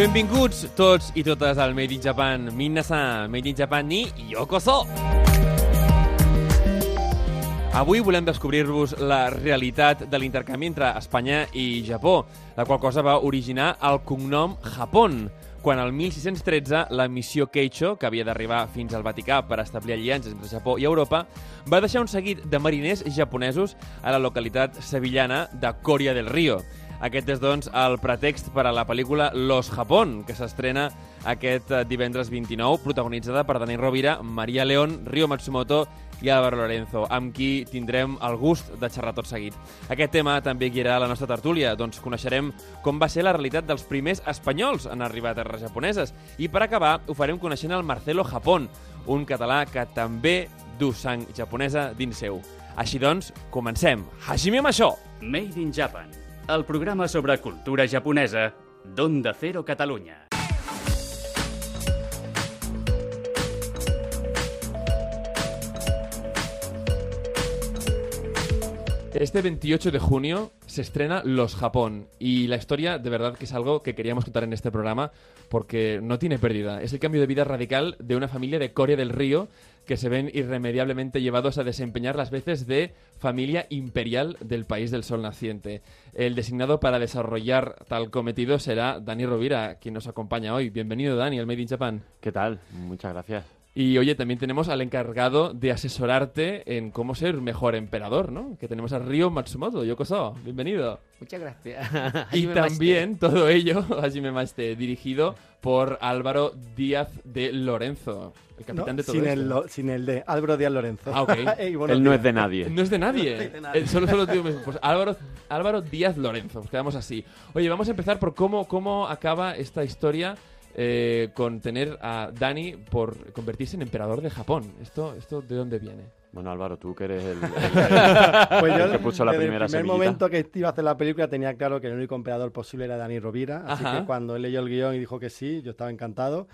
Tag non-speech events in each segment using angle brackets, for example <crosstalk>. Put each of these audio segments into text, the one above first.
Benvinguts tots i totes al Made in Japan. Minna-san, Made in Japan ni yokoso! Avui volem descobrir-vos la realitat de l'intercanvi entre Espanya i Japó, la qual cosa va originar el cognom Japón, quan el 1613 la missió Keicho, que havia d'arribar fins al Vaticà per establir aliances entre Japó i Europa, va deixar un seguit de mariners japonesos a la localitat sevillana de Coria del Río. Aquest és, doncs, el pretext per a la pel·lícula Los Japón, que s'estrena aquest eh, divendres 29, protagonitzada per Dani Rovira, Maria León, Rio Matsumoto i Álvaro Lorenzo, amb qui tindrem el gust de xerrar tot seguit. Aquest tema també guiarà la nostra tertúlia, doncs coneixerem com va ser la realitat dels primers espanyols en arribar a terres japoneses. I per acabar, ho farem coneixent el Marcelo Japón, un català que també du sang japonesa dins seu. Així doncs, comencem. Hajime Masho! Made in Japan, el programa sobre cultura japonesa d'Onda Cero Catalunya. Este 28 de junio se estrena Los Japón y la historia de verdad que es algo que queríamos contar en este programa porque no tiene pérdida. Es el cambio de vida radical de una familia de Corea del Río que se ven irremediablemente llevados a desempeñar las veces de familia imperial del país del sol naciente. El designado para desarrollar tal cometido será Dani Rovira, quien nos acompaña hoy. Bienvenido Dani al Made in Japan. ¿Qué tal? Muchas gracias. Y oye, también tenemos al encargado de asesorarte en cómo ser mejor emperador, ¿no? Que tenemos a Ryo Matsumoto. Yokoso, bienvenido. Muchas gracias. <laughs> Y también todo ello, <laughs> Hajime Maste, dirigido por Álvaro Díaz de Lorenzo, el capitán No, de todo sin, esto. el, lo- sin el de Álvaro Díaz Lorenzo. Ah, ok. <laughs> Y buenos Él no es de nadie. No es de nadie. No de nadie. Solo, solo digo, pues Álvaro, Álvaro Díaz Lorenzo. Nos quedamos así. Oye, vamos a empezar por cómo, cómo acaba esta historia eh, con tener a Dani por convertirse en emperador de Japón. ¿Esto, esto de dónde viene? Bueno, Álvaro, tú que eres el, el- <laughs> Pues yo, el que puso la primera el primer momento que iba a hacer la película tenía claro que el único emperador posible era Dani Rovira. Así Ajá. que cuando él leyó el guion y dijo que sí, yo estaba encantado.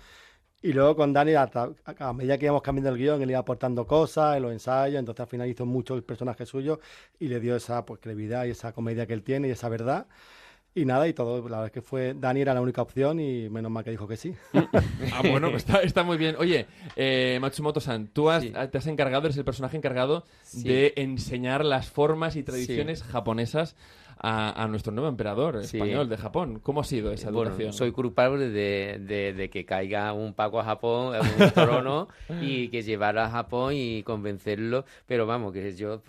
Y luego con Dani, a, tra- a medida que íbamos cambiando el guion, él iba aportando cosas en los ensayos, entonces al final hizo mucho el personaje suyo y le dio esa pues, credibilidad y esa comedia que él tiene y esa verdad. Y nada, y todo, la verdad es que fue, Dani era la única opción y menos mal que dijo que sí. <laughs> Ah, bueno, pues está, está muy bien. Oye, eh, Matsumoto-san, tú has- Sí. te has encargado, eres el personaje encargado Sí. de enseñar las formas y tradiciones japonesas a, a nuestro nuevo emperador Sí. español de Japón. ¿Cómo ha sido esa Bueno, educación? soy culpable de, de- de que caiga un Paco a Japón en un trono <laughs> y que llevara a Japón y convencerlo. Pero vamos, que yo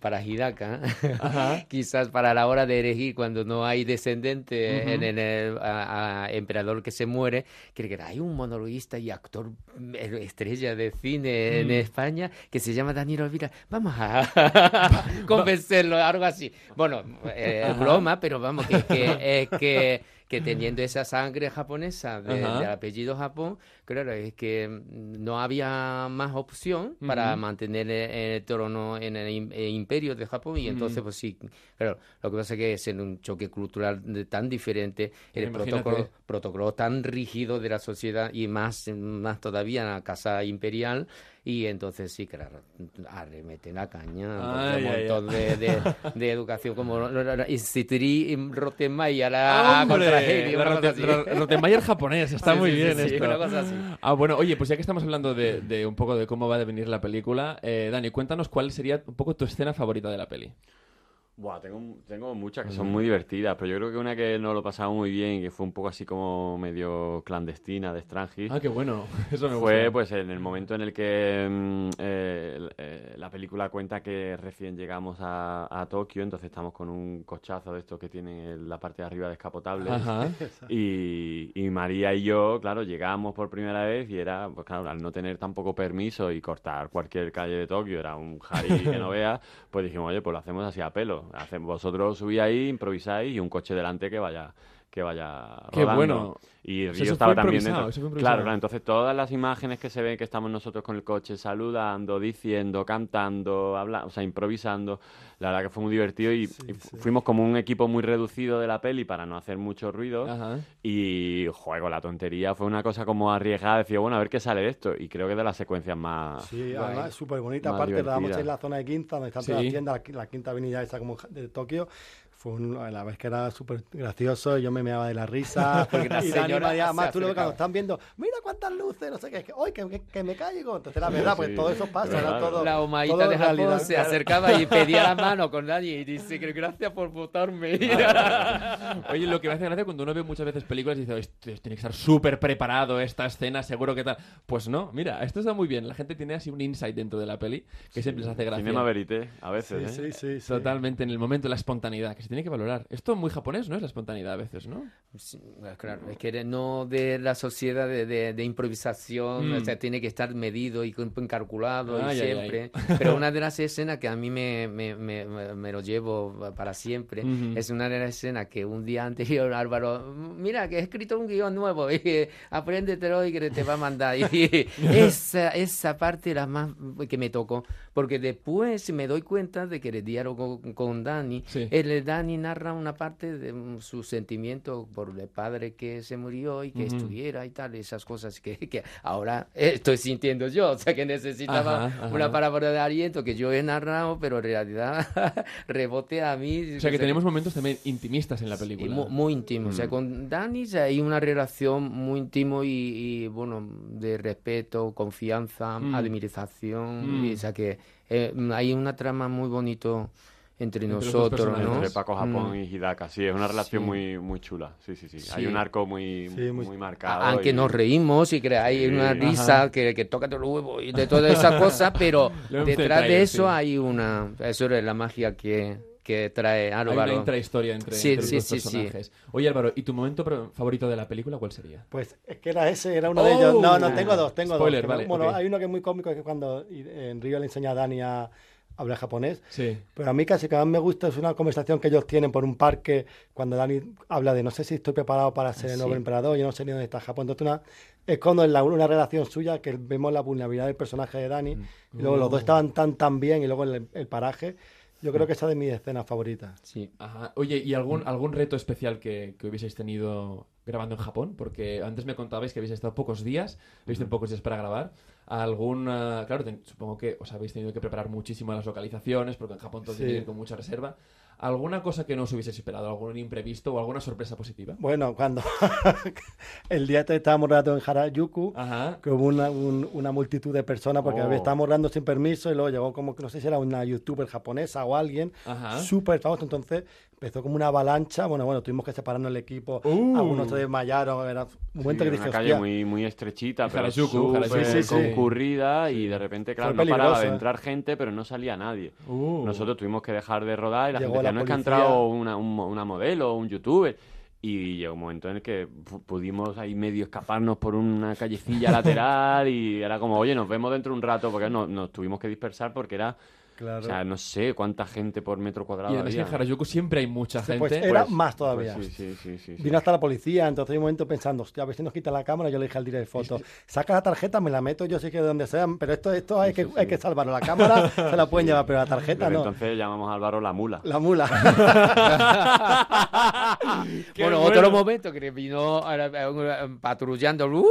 para Hidaka, <laughs> quizás para la hora de elegir cuando no hay descendente Ujú. en, en el a- a emperador que se muere, que que hay un monologuista y actor eh, estrella de cine en Mm. España que se llama Daniel Olvira. Vamos a <laughs> convencerlo, algo así. Bueno, eh, broma, pero vamos, que, que, es <laughs> que, que teniendo esa sangre japonesa de, apellido Japón, claro, es que mm, no había más opción para mantener el, el trono en el el imperio de Japón. Y entonces, pues sí, claro, lo que pasa es que es en un choque cultural de- tan diferente, el protocolo, protocolo tan rígido de la sociedad y más, más todavía en la casa imperial. Y entonces sí, claro, arremeten la caña, Ay, un ay, montón de, de, de educación como Instituri Rottenmeier a ¡Hombre! contra Heidi. Ro- Rottenmeier japonés, está muy bien esto. una cosa así. Ah, bueno, oye, pues ya que estamos hablando de, de un poco de cómo va a devenir la película, eh, Dani, cuéntanos cuál sería un poco tu escena favorita de la peli. Buah, tengo, tengo muchas que son muy divertidas, pero yo creo que una que no lo pasamos muy bien y que fue un poco así como medio clandestina de Strangis Ah, qué bueno, <laughs> eso me fue gusta. pues en el momento en el que mm, eh, eh, la película cuenta que recién llegamos a, a Tokio, entonces estamos con un cochazo de estos que tienen en la parte de arriba descapotable. Ajá. <laughs> Y, y María y yo, claro, llegamos por primera vez y era, pues claro, al no tener tampoco permiso y cortar cualquier calle de Tokio, era un jari que no <laughs> veas, pues dijimos, oye, pues lo hacemos así a pelo. Hacen, vosotros subís ahí, improvisáis y un coche delante que vaya que vaya Qué rodando. bueno. Y O sea, Río eso estaba fue también dentro. eso fue Claro, claro, entonces todas las imágenes que se ven que estamos nosotros con el coche saludando, diciendo, cantando, habla, o sea, improvisando, la verdad que fue muy divertido y, Sí, y fu- sí. fuimos como un equipo muy reducido de la peli para no hacer mucho ruido. Ajá. Y, juego, la tontería fue una cosa como arriesgada. Decía, bueno, a ver qué sale de esto. Y creo que de las secuencias más. Sí, Guay. además es súper bonita. Aparte, la damos divertida. en la zona de Quinta, donde están Sí. todas las tiendas, la, la quinta avenida esa como de Tokio. Fue un- la vez que era súper gracioso, yo me meaba de la risa. <laughs> Porque la y Dani María, además tú lo ves acercaba. cuando están viendo, mira cuántas luces, no sé qué, es que, ¡ay, que, que, que me caigo! Entonces la verdad, pues Sí. todo eso pasa, era Claro. todo. La humaita de Japón realidad. se acercaba y pedía la mano con Dani y dice que gracias por votarme. <laughs> Oye, lo que me hace gracia cuando uno ve muchas veces películas y dice, "Esto tiene que estar súper preparado esta escena, seguro que tal. Pues no, mira, esto está muy bien. La gente tiene así un insight dentro de la peli que siempre les hace gracia. Cinema verité, a veces. Sí, ¿eh? sí, sí, sí. Totalmente, en el momento, la espontaneidad, que se tiene que valorar. Esto muy japonés, ¿no? Es la espontaneidad a veces, ¿no? Sí, claro, es que no de la sociedad de, de- de improvisación, Mm. o sea, tiene que estar medido y calculado Ay, y siempre. <laughs> Pero una de las escenas que a mí me, me, me, me- lo llevo para siempre Ujú. es una de las escenas que un día anterior <laughs> Álvaro, mira que he escrito un guion nuevo <laughs> y apréndetelo y que te va a mandar. Y esa, esa parte era más que me tocó, porque después me doy cuenta de que el diálogo con, con Dani, Sí. el Dani narra una parte de mm, su sentimiento por el padre que se murió y que Ujú. estuviera y tal, esas cosas que, que ahora estoy sintiendo yo, <laughs> o sea que necesitaba Ajá, ajá. una palabra de aliento que yo he narrado, pero en realidad <laughs> rebote a mí. O sea, que tenemos momentos también intimistas en la película. mu- muy, íntimo. O sea, Mm. con Dani hay una relación muy íntimo y, y, bueno, de respeto, confianza, Mm. admiración. Mm. y, o sea, que eh, hay una trama muy bonito entre, Entre los nosotros. ¿no? Entre Paco Japón Mm. y Hidaka, sí, es una relación Sí. muy, muy chula. Sí, sí, sí, Sí. Hay un arco muy, Sí, muy- muy, marcado. Aunque y- nos reímos y Sí. una risa que, que toca los huevos y de todas esas <laughs> cosas, pero detrás de eso sí. hay una... Eso es la magia que, que trae Hay una Álvaro. intrahistoria entre, Sí, entre los sí, dos sí, sí. personajes. Oye, Álvaro, ¿y tu momento favorito de la película cuál sería? Pues es que era ese, era uno de ellos. No, no, Oh. tengo dos, tengo Spoiler, dos. vale, bueno, ok. hay uno que es muy cómico, que es cuando eh, en Río le enseña a Dani a hablar japonés. Sí. Pero a mí casi que más me gusta es una conversación que ellos tienen por un parque cuando Dani habla de no sé si estoy preparado para ser el nuevo Sí. emperador, yo no sé ni dónde está Japón. Entonces una, es cuando en la, una relación suya que vemos la vulnerabilidad del personaje de Dani y luego los dos estaban tan tan bien y luego el, el paraje. Yo creo que esa es de mis escenas favoritas. Sí. Ajá. Oye, ¿y algún, algún reto especial que, que hubieseis tenido grabando en Japón? Porque antes me contabais que habéis estado pocos días, habéis tenido pocos días para grabar. ¿Algún, ah, claro, ten- supongo que os habéis tenido que preparar muchísimo las localizaciones, porque en Japón todo Sí. tiene que ir con mucha reserva. ¿Alguna cosa que no os hubieseis esperado? ¿Algún imprevisto o alguna sorpresa positiva? Bueno, cuando <laughs> el día este estábamos rodando en Harajuku, Ajá. que hubo una, un- una multitud de personas porque Oh. estábamos rodando sin permiso y luego llegó como que no sé si era una youtuber japonesa o alguien súper famoso. Entonces empezó como una avalancha. Bueno, bueno, tuvimos que separarnos el equipo. Uh. Algunos se desmayaron. Era un momento Sí, que una dije, calle "Hostia". muy, muy estrechita, pero Harajuku, súper Harajuku, sí, sí. concurrida y de repente, claro, no paraba de ¿eh? entrar gente, pero no salía nadie. Uh. Nosotros tuvimos que dejar de rodar y la Llegó gente la decía, no es que ha entrado una, un una modelo o un youtuber. Y llegó un momento en el que pu- pudimos ahí medio escaparnos por una callecilla lateral y era como, oye, nos vemos dentro de un rato porque no- nos tuvimos que dispersar porque era, Claro. o sea, no sé cuánta gente por metro cuadrado Y además que había. en Harajuku siempre hay mucha Sí, gente. pues era Pues- más pues todavía. sí, sí, sí, sí, sí. Vino hasta la policía, entonces hay un momento pensando, hostia, a ver si nos quita la cámara. Yo le dije al director de fotos, saca la tarjeta, me la meto yo sí que de donde sea, pero esto, esto hay, que, hay que salvarlo. La cámara <laughs> se la pueden llevar, pero la tarjeta Pero no. entonces llamamos a Álvaro la mula. La mula. <laughs> Bueno, bueno. otro momento que vino eh, eh, patrullando ¡uh!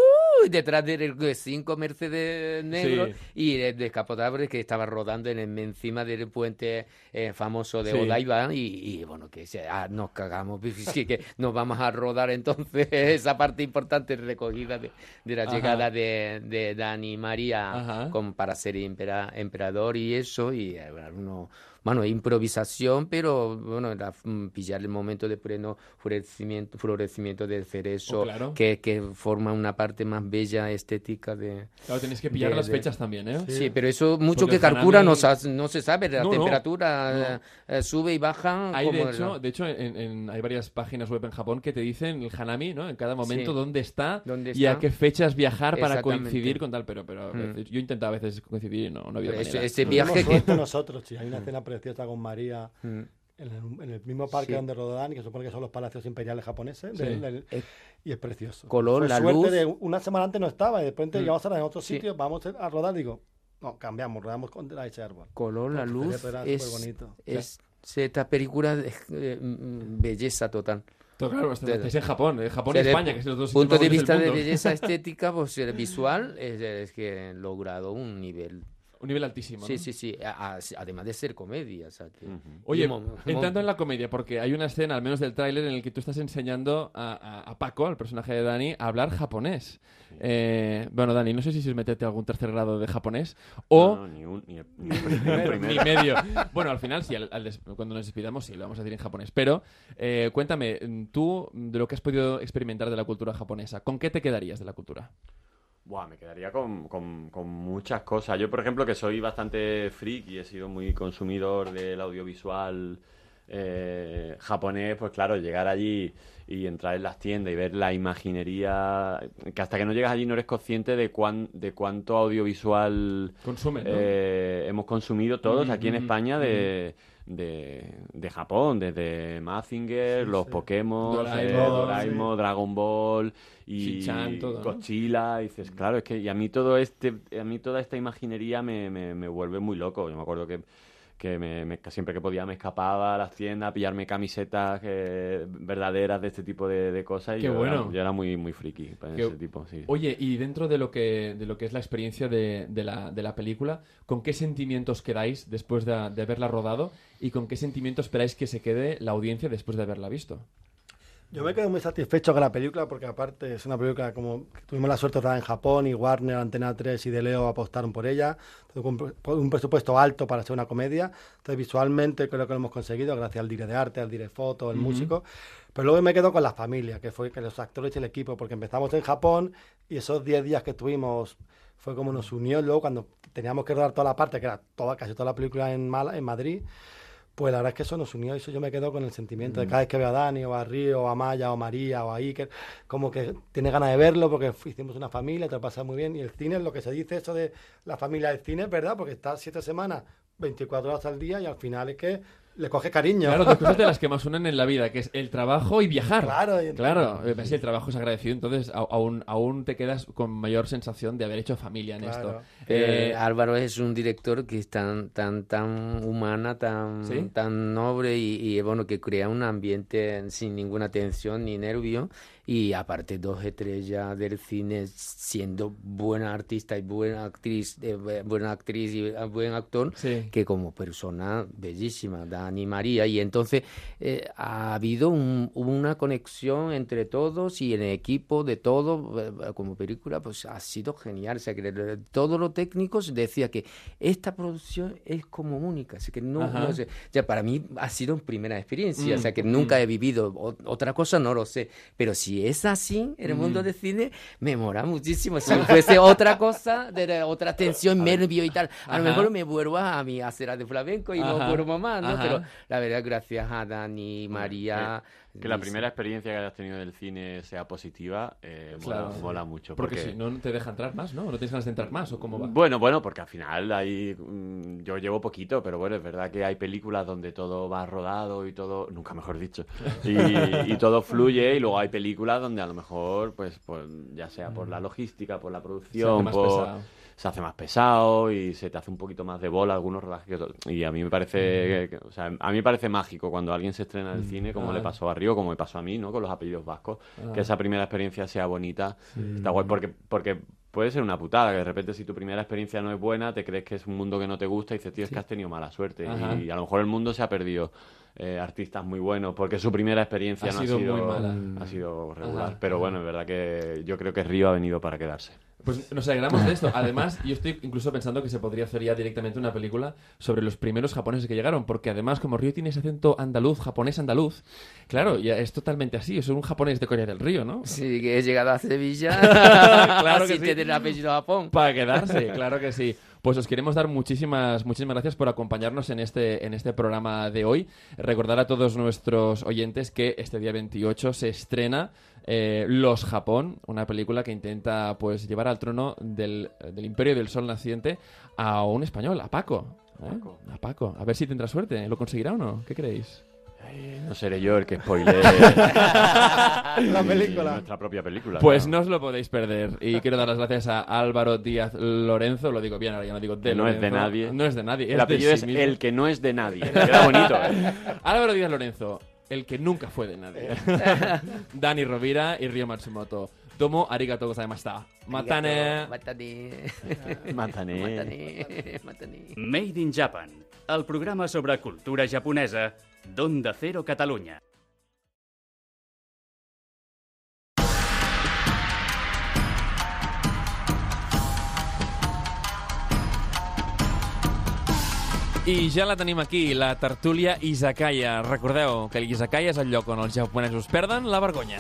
detrás del cinco Mercedes negro Sí. y el descapotable que estaba rodando en el- encima del puente eh, famoso de Sí. Odaiba y, y, bueno, que se- ah, nos cagamos, <laughs> sí, que nos vamos a rodar entonces <laughs> esa parte importante recogida de, de la Ajá. llegada de, de Dani y María Ajá. con, para ser empera- emperador y eso y eh, bueno, uno- bueno, improvisación, pero bueno, era mm, pillar el momento de pleno florecimiento, florecimiento del cerezo, Oh, claro. que, que forma una parte más bella, estética de... Claro, tenéis que pillar de- las de- fechas también, ¿eh? Sí, pero eso mucho Porque que calcula no, hanami- sa- no se sabe, la No, temperatura eh, eh, sube y baja. Hay de hecho, de hecho en, en- hay varias páginas web en Japón que te dicen el hanami, ¿no? En cada momento Sí. dónde está ¿Dónde y a qué fechas viajar para coincidir con tal, pero, pero Mm. yo intentaba a veces coincidir y no, no había Ese- manera. ese viaje que... nosotros, sí. Hay una escena preciosa con María, Mm. en el, en el mismo parque Sí. donde rodó Dani, que supone que son los palacios imperiales japoneses, Sí. del- del- Eh, y es precioso. color, Fue la suerte luz. de una semana antes no estaba y de repente Mm. llegamos a en otro Sí. sitio, vamos a rodar, digo, no, cambiamos, rodamos con la ese árbol. color, la Porque luz, era es, superbonito. es esta película es eh, belleza total. Todo claro, es en Japón, en Japón y Desde España, que son los dos punto de vista de belleza <laughs> estética, pues el visual es, es que he logrado un nivel. Un nivel altísimo, Sí, ¿no? sí, sí. a- a- además de ser comedia. o sea, que- Ujú. Oye, entrando en la comedia, porque hay una escena, al menos del tráiler, en el que tú estás enseñando a, a- a Paco, al personaje de Dani, a hablar japonés. Eh, bueno, Dani, no sé si es meterte algún tercer grado de japonés o... No, no, ni un, ni el, ni el <laughs> Ni primero. medio. Bueno, al final, sí, al- al des- cuando nos despidamos, sí, lo vamos a decir en japonés. Pero, eh, cuéntame, tú, de lo que has podido experimentar de la cultura japonesa, ¿con qué te quedarías de la cultura? Buah, me quedaría con, con- con muchas cosas. Yo, por ejemplo, que soy bastante freak y he sido muy consumidor del audiovisual eh, japonés, pues claro, llegar allí y entrar en las tiendas y ver la imaginería, que hasta que no llegas allí no eres consciente de, cuán, de cuánto audiovisual Consumen, ¿no? eh, hemos consumido todos Ujú, aquí en ujú, España de, de, de Japón, desde Mazinger, Sí, los sí. Pokémon, Doraemon, eh, Doraemon, Dragon Ball y todo, ¿no? Dices, claro, es que y a mí todo este, a mí toda esta imaginería me, me, me vuelve muy loco. Yo me acuerdo que que me, siempre que podía me escapaba a las tiendas a pillarme camisetas eh, verdaderas de este tipo de, de cosas y Qué yo, bueno. era, yo era muy muy friki Qué- ese tipo, sí. Oye, y dentro de lo que, de lo que es la experiencia de, de la, de la película, ¿con qué sentimientos quedáis después de, de haberla rodado? ¿Y con qué sentimientos esperáis que se quede la audiencia después de haberla visto? Yo me quedo muy satisfecho con la película porque aparte es una película como que tuvimos la suerte de estar en Japón y Warner, Antena 3 y De Leo apostaron por ella, con un pre- un presupuesto alto para ser una comedia, entonces visualmente creo que lo hemos conseguido gracias al dire de arte, al dire foto, el músico, pero luego me quedo con la familia, que fue que los actores y el equipo, porque empezamos en Japón y esos 10 días que estuvimos fue como nos unió, luego cuando teníamos que rodar toda la parte, que era toda, casi toda la película en, Mala, en Madrid, pues la verdad es que eso nos unió y eso yo me quedo con el sentimiento de cada vez que veo a Dani o a Río o a Maya o a María o a Iker, como que tiene ganas de verlo porque hicimos una familia, te lo pasas muy bien. Y el cine es lo que se dice eso de la familia del cine, es verdad, porque estás siete semanas, 24 horas al día y al final es que le coges cariño. Claro, dos cosas de las que <laughs> más unen en la vida, que es el trabajo y viajar. Claro, y- Claro, eh, sí, el trabajo es agradecido, entonces aún, aún te quedas con mayor sensación de haber hecho familia en Claro. esto. Eh, Eh, Álvaro es un director que es tan, tan, tan humana, tan, ¿Sí? tan noble y, y, bueno, que crea un ambiente sin ninguna tensión ni nervio. Y aparte, dos estrellas del cine siendo buena artista y buena actriz, eh, bu- buena actriz y eh, buen actor, Sí. que como persona bellísima, Dani María. Y entonces eh, ha habido un- una conexión entre todos y el equipo de todo, eh, como película, pues ha sido genial. O sea, que todos los técnicos decía que esta producción es como única. Así que no, no sé. Ya para mí ha sido una primera experiencia. Mm, O sea, que nunca he vivido o- otra cosa, no lo sé. Pero si es así el mundo Mm. del cine, me mola muchísimo. Si fuese otra cosa, de, otra tensión, nervio y tal, a lo Ajá. mejor me vuelvo a mi acera de flamenco y no vuelvo más, ¿no? Ajá. Pero la verdad, gracias a Dani, María. Que la primera experiencia que hayas tenido del cine sea positiva, eh, mola, Claro. mola mucho. porque Porque, si no, te deja entrar más, ¿no? ¿No tienes ganas de entrar más o cómo va? Bueno, bueno, porque al final hay, mm, yo llevo poquito, pero bueno, es verdad que hay películas donde todo va rodado y todo, nunca mejor dicho, y, <laughs> y todo fluye y luego hay películas donde a lo mejor, pues, pues ya sea por la logística, por la producción, por- pesado. Se hace más pesado y se te hace un poquito más de bola algunos rodajes que otros. Y a mí me parece, que- o sea, a mí me parece mágico cuando alguien se estrena en el cine, como Ah. le pasó a Río, como me pasó a mí, ¿no? Con los apellidos vascos, Ah. que esa primera experiencia sea bonita, está guay, porque, porque puede ser una putada, que de repente si tu primera experiencia no es buena, te crees que es un mundo que no te gusta y dices, tío, es que has tenido mala suerte. Y, a lo mejor el mundo se ha perdido eh, artistas muy buenos porque su primera experiencia Ha no sido ha sido muy mala. Ha sido regular. Ajá, Pero bueno, es verdad que yo creo que Río ha venido para quedarse. Pues nos alegramos de esto. Además, yo estoy incluso pensando que se podría hacer ya directamente una película sobre los primeros japoneses que llegaron, porque además, como Río tiene ese acento andaluz, japonés andaluz, claro, ya es totalmente así, es un japonés de Corea del Río, ¿no? Sí, que he llegado a Sevilla. <laughs> Claro que sí. tener apellido Japón. Para quedarse, claro que sí. Pues os queremos dar muchísimas, muchísimas gracias por acompañarnos en este, en este programa de hoy. Recordar a todos nuestros oyentes que este día 28 se estrena eh, Los Japón, una película que intenta pues llevar al trono del, del Imperio del Sol Naciente a un español, a Paco. ¿Eh? A Paco. A ver si tendrá suerte. ¿Lo conseguirá o no? ¿Qué creéis? No seré yo el que spoile <laughs> La película. nuestra propia película. Pues claro. no os lo podéis perder. Y quiero dar las gracias a Álvaro Díaz Lorenzo. Lo digo bien, ahora ya no digo de no es de Lorenzo. nadie. No es de nadie. El es de apellido sí es mismo. el que no es de nadie. <laughs> Queda bonito, ¿eh? Álvaro Díaz Lorenzo, el que nunca fue de nadie. <laughs> Dani Rovira y Ryo Matsumoto. Tomo arigato gozaimashita. Matane. Matane. Matane. Matane. Made in Japan, el programa sobre cultura japonesa d'Onda Cero Catalunya. I ja la tenim aquí, la tertúlia Izakaya. Recordeu que l'Izakaya és el lloc on els japonesos perden la vergonya.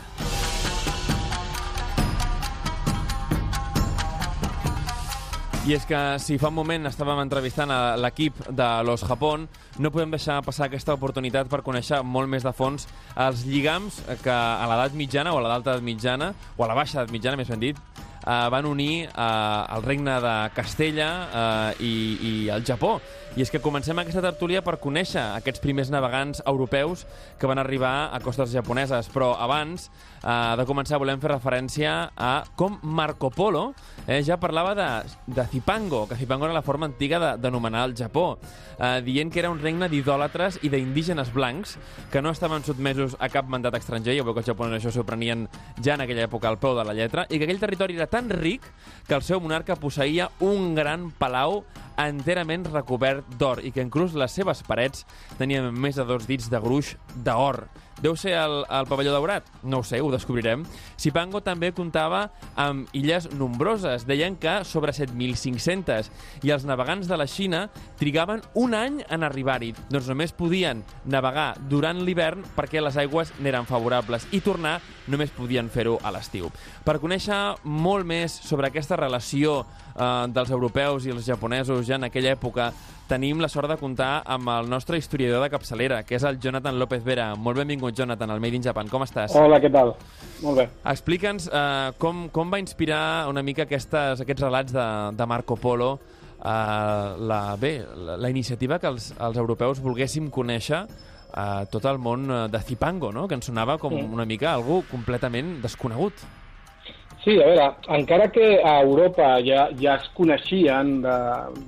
I és que si fa un moment estàvem entrevistant a l'equip de Los Japón, no podem deixar passar aquesta oportunitat per conèixer molt més de fons els lligams que a l'edat mitjana o a l'alta edat mitjana, o a la baixa edat mitjana, més ben dit, eh, van unir eh, el regne de Castella eh, i, i el Japó. I és que comencem aquesta tertúlia per conèixer aquests primers navegants europeus que van arribar a costes japoneses. Però abans eh, de començar volem fer referència a com Marco Polo eh, ja parlava de, de Zipango, que Zipango era la forma antiga de- d'anomenar el Japó, eh, dient que era un regne d'idòlatres i d'indígenes blancs que no estaven sotmesos a cap mandat estranger, ja veu que els japonesos això s'ho prenien ja en aquella època al peu de la lletra, i que aquell territori era tan ric que el seu monarca posseïa un gran palau enterament recobert d'or i que inclús les seves parets tenien més de dos dits de gruix d'or. Deu ser el, el pavelló daurat? No ho sé, ho descobrirem. Sipango també comptava amb illes nombroses. Deien que sobre 7.500 i els navegants de la Xina trigaven un any en arribar-hi. Doncs només podien navegar durant l'hivern perquè les aigües n'eren favorables i tornar només podien fer-ho a l'estiu. Per conèixer molt més sobre aquesta relació eh, dels europeus i els japonesos ja en aquella època, tenim la sort de comptar amb el nostre historiador de capçalera, que és el Jonathan López Vera. Molt benvingut, Jonathan, al Made in Japan. Com estàs? Hola, què tal? Molt bé. Explica'ns eh, com, com va inspirar una mica aquestes, aquests relats de, de Marco Polo eh, la, bé, la, la iniciativa que els, els europeus volguéssim conèixer eh, tot el món eh, de Zipango, no? que ens sonava com Sí. una mica algú completament desconegut. Sí, a veure, encara que a Europa ja, ja es coneixien de,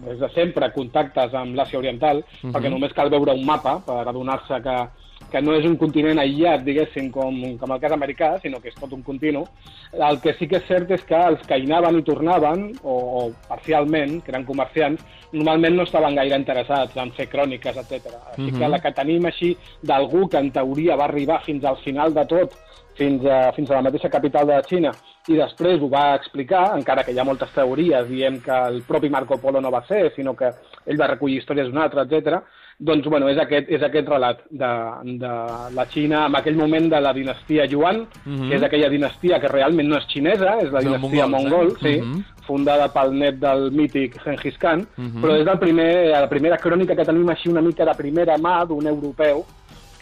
des de sempre contactes amb l'Àsia Oriental, uh Mhm. -huh. perquè només cal veure un mapa per adonar-se que, que no és un continent aïllat, diguéssim, com, com el cas americà, sinó que és tot un continu, el que sí que és cert és que els que hi anaven i tornaven, o, o parcialment, que eren comerciants, normalment no estaven gaire interessats en fer cròniques, etc. Així Mhm. que la que tenim així d'algú que en teoria va arribar fins al final de tot, fins a, fins a la mateixa capital de la Xina, i després ho va explicar, encara que hi ha moltes teories dient que el propi Marco Polo no va ser, sinó que ell va recollir històries d'un altre, etc. Doncs, bueno, és aquest, és aquest relat de, de la Xina en aquell moment de la dinastia Yuan, Mhm. que és aquella dinastia que realment no és xinesa, és la Són dinastia mongols, eh? mongol, sí, Mhm. fundada pel net del mític Genghis Khan, Mhm. però és el primer, la primera crònica que tenim així una mica de primera mà d'un europeu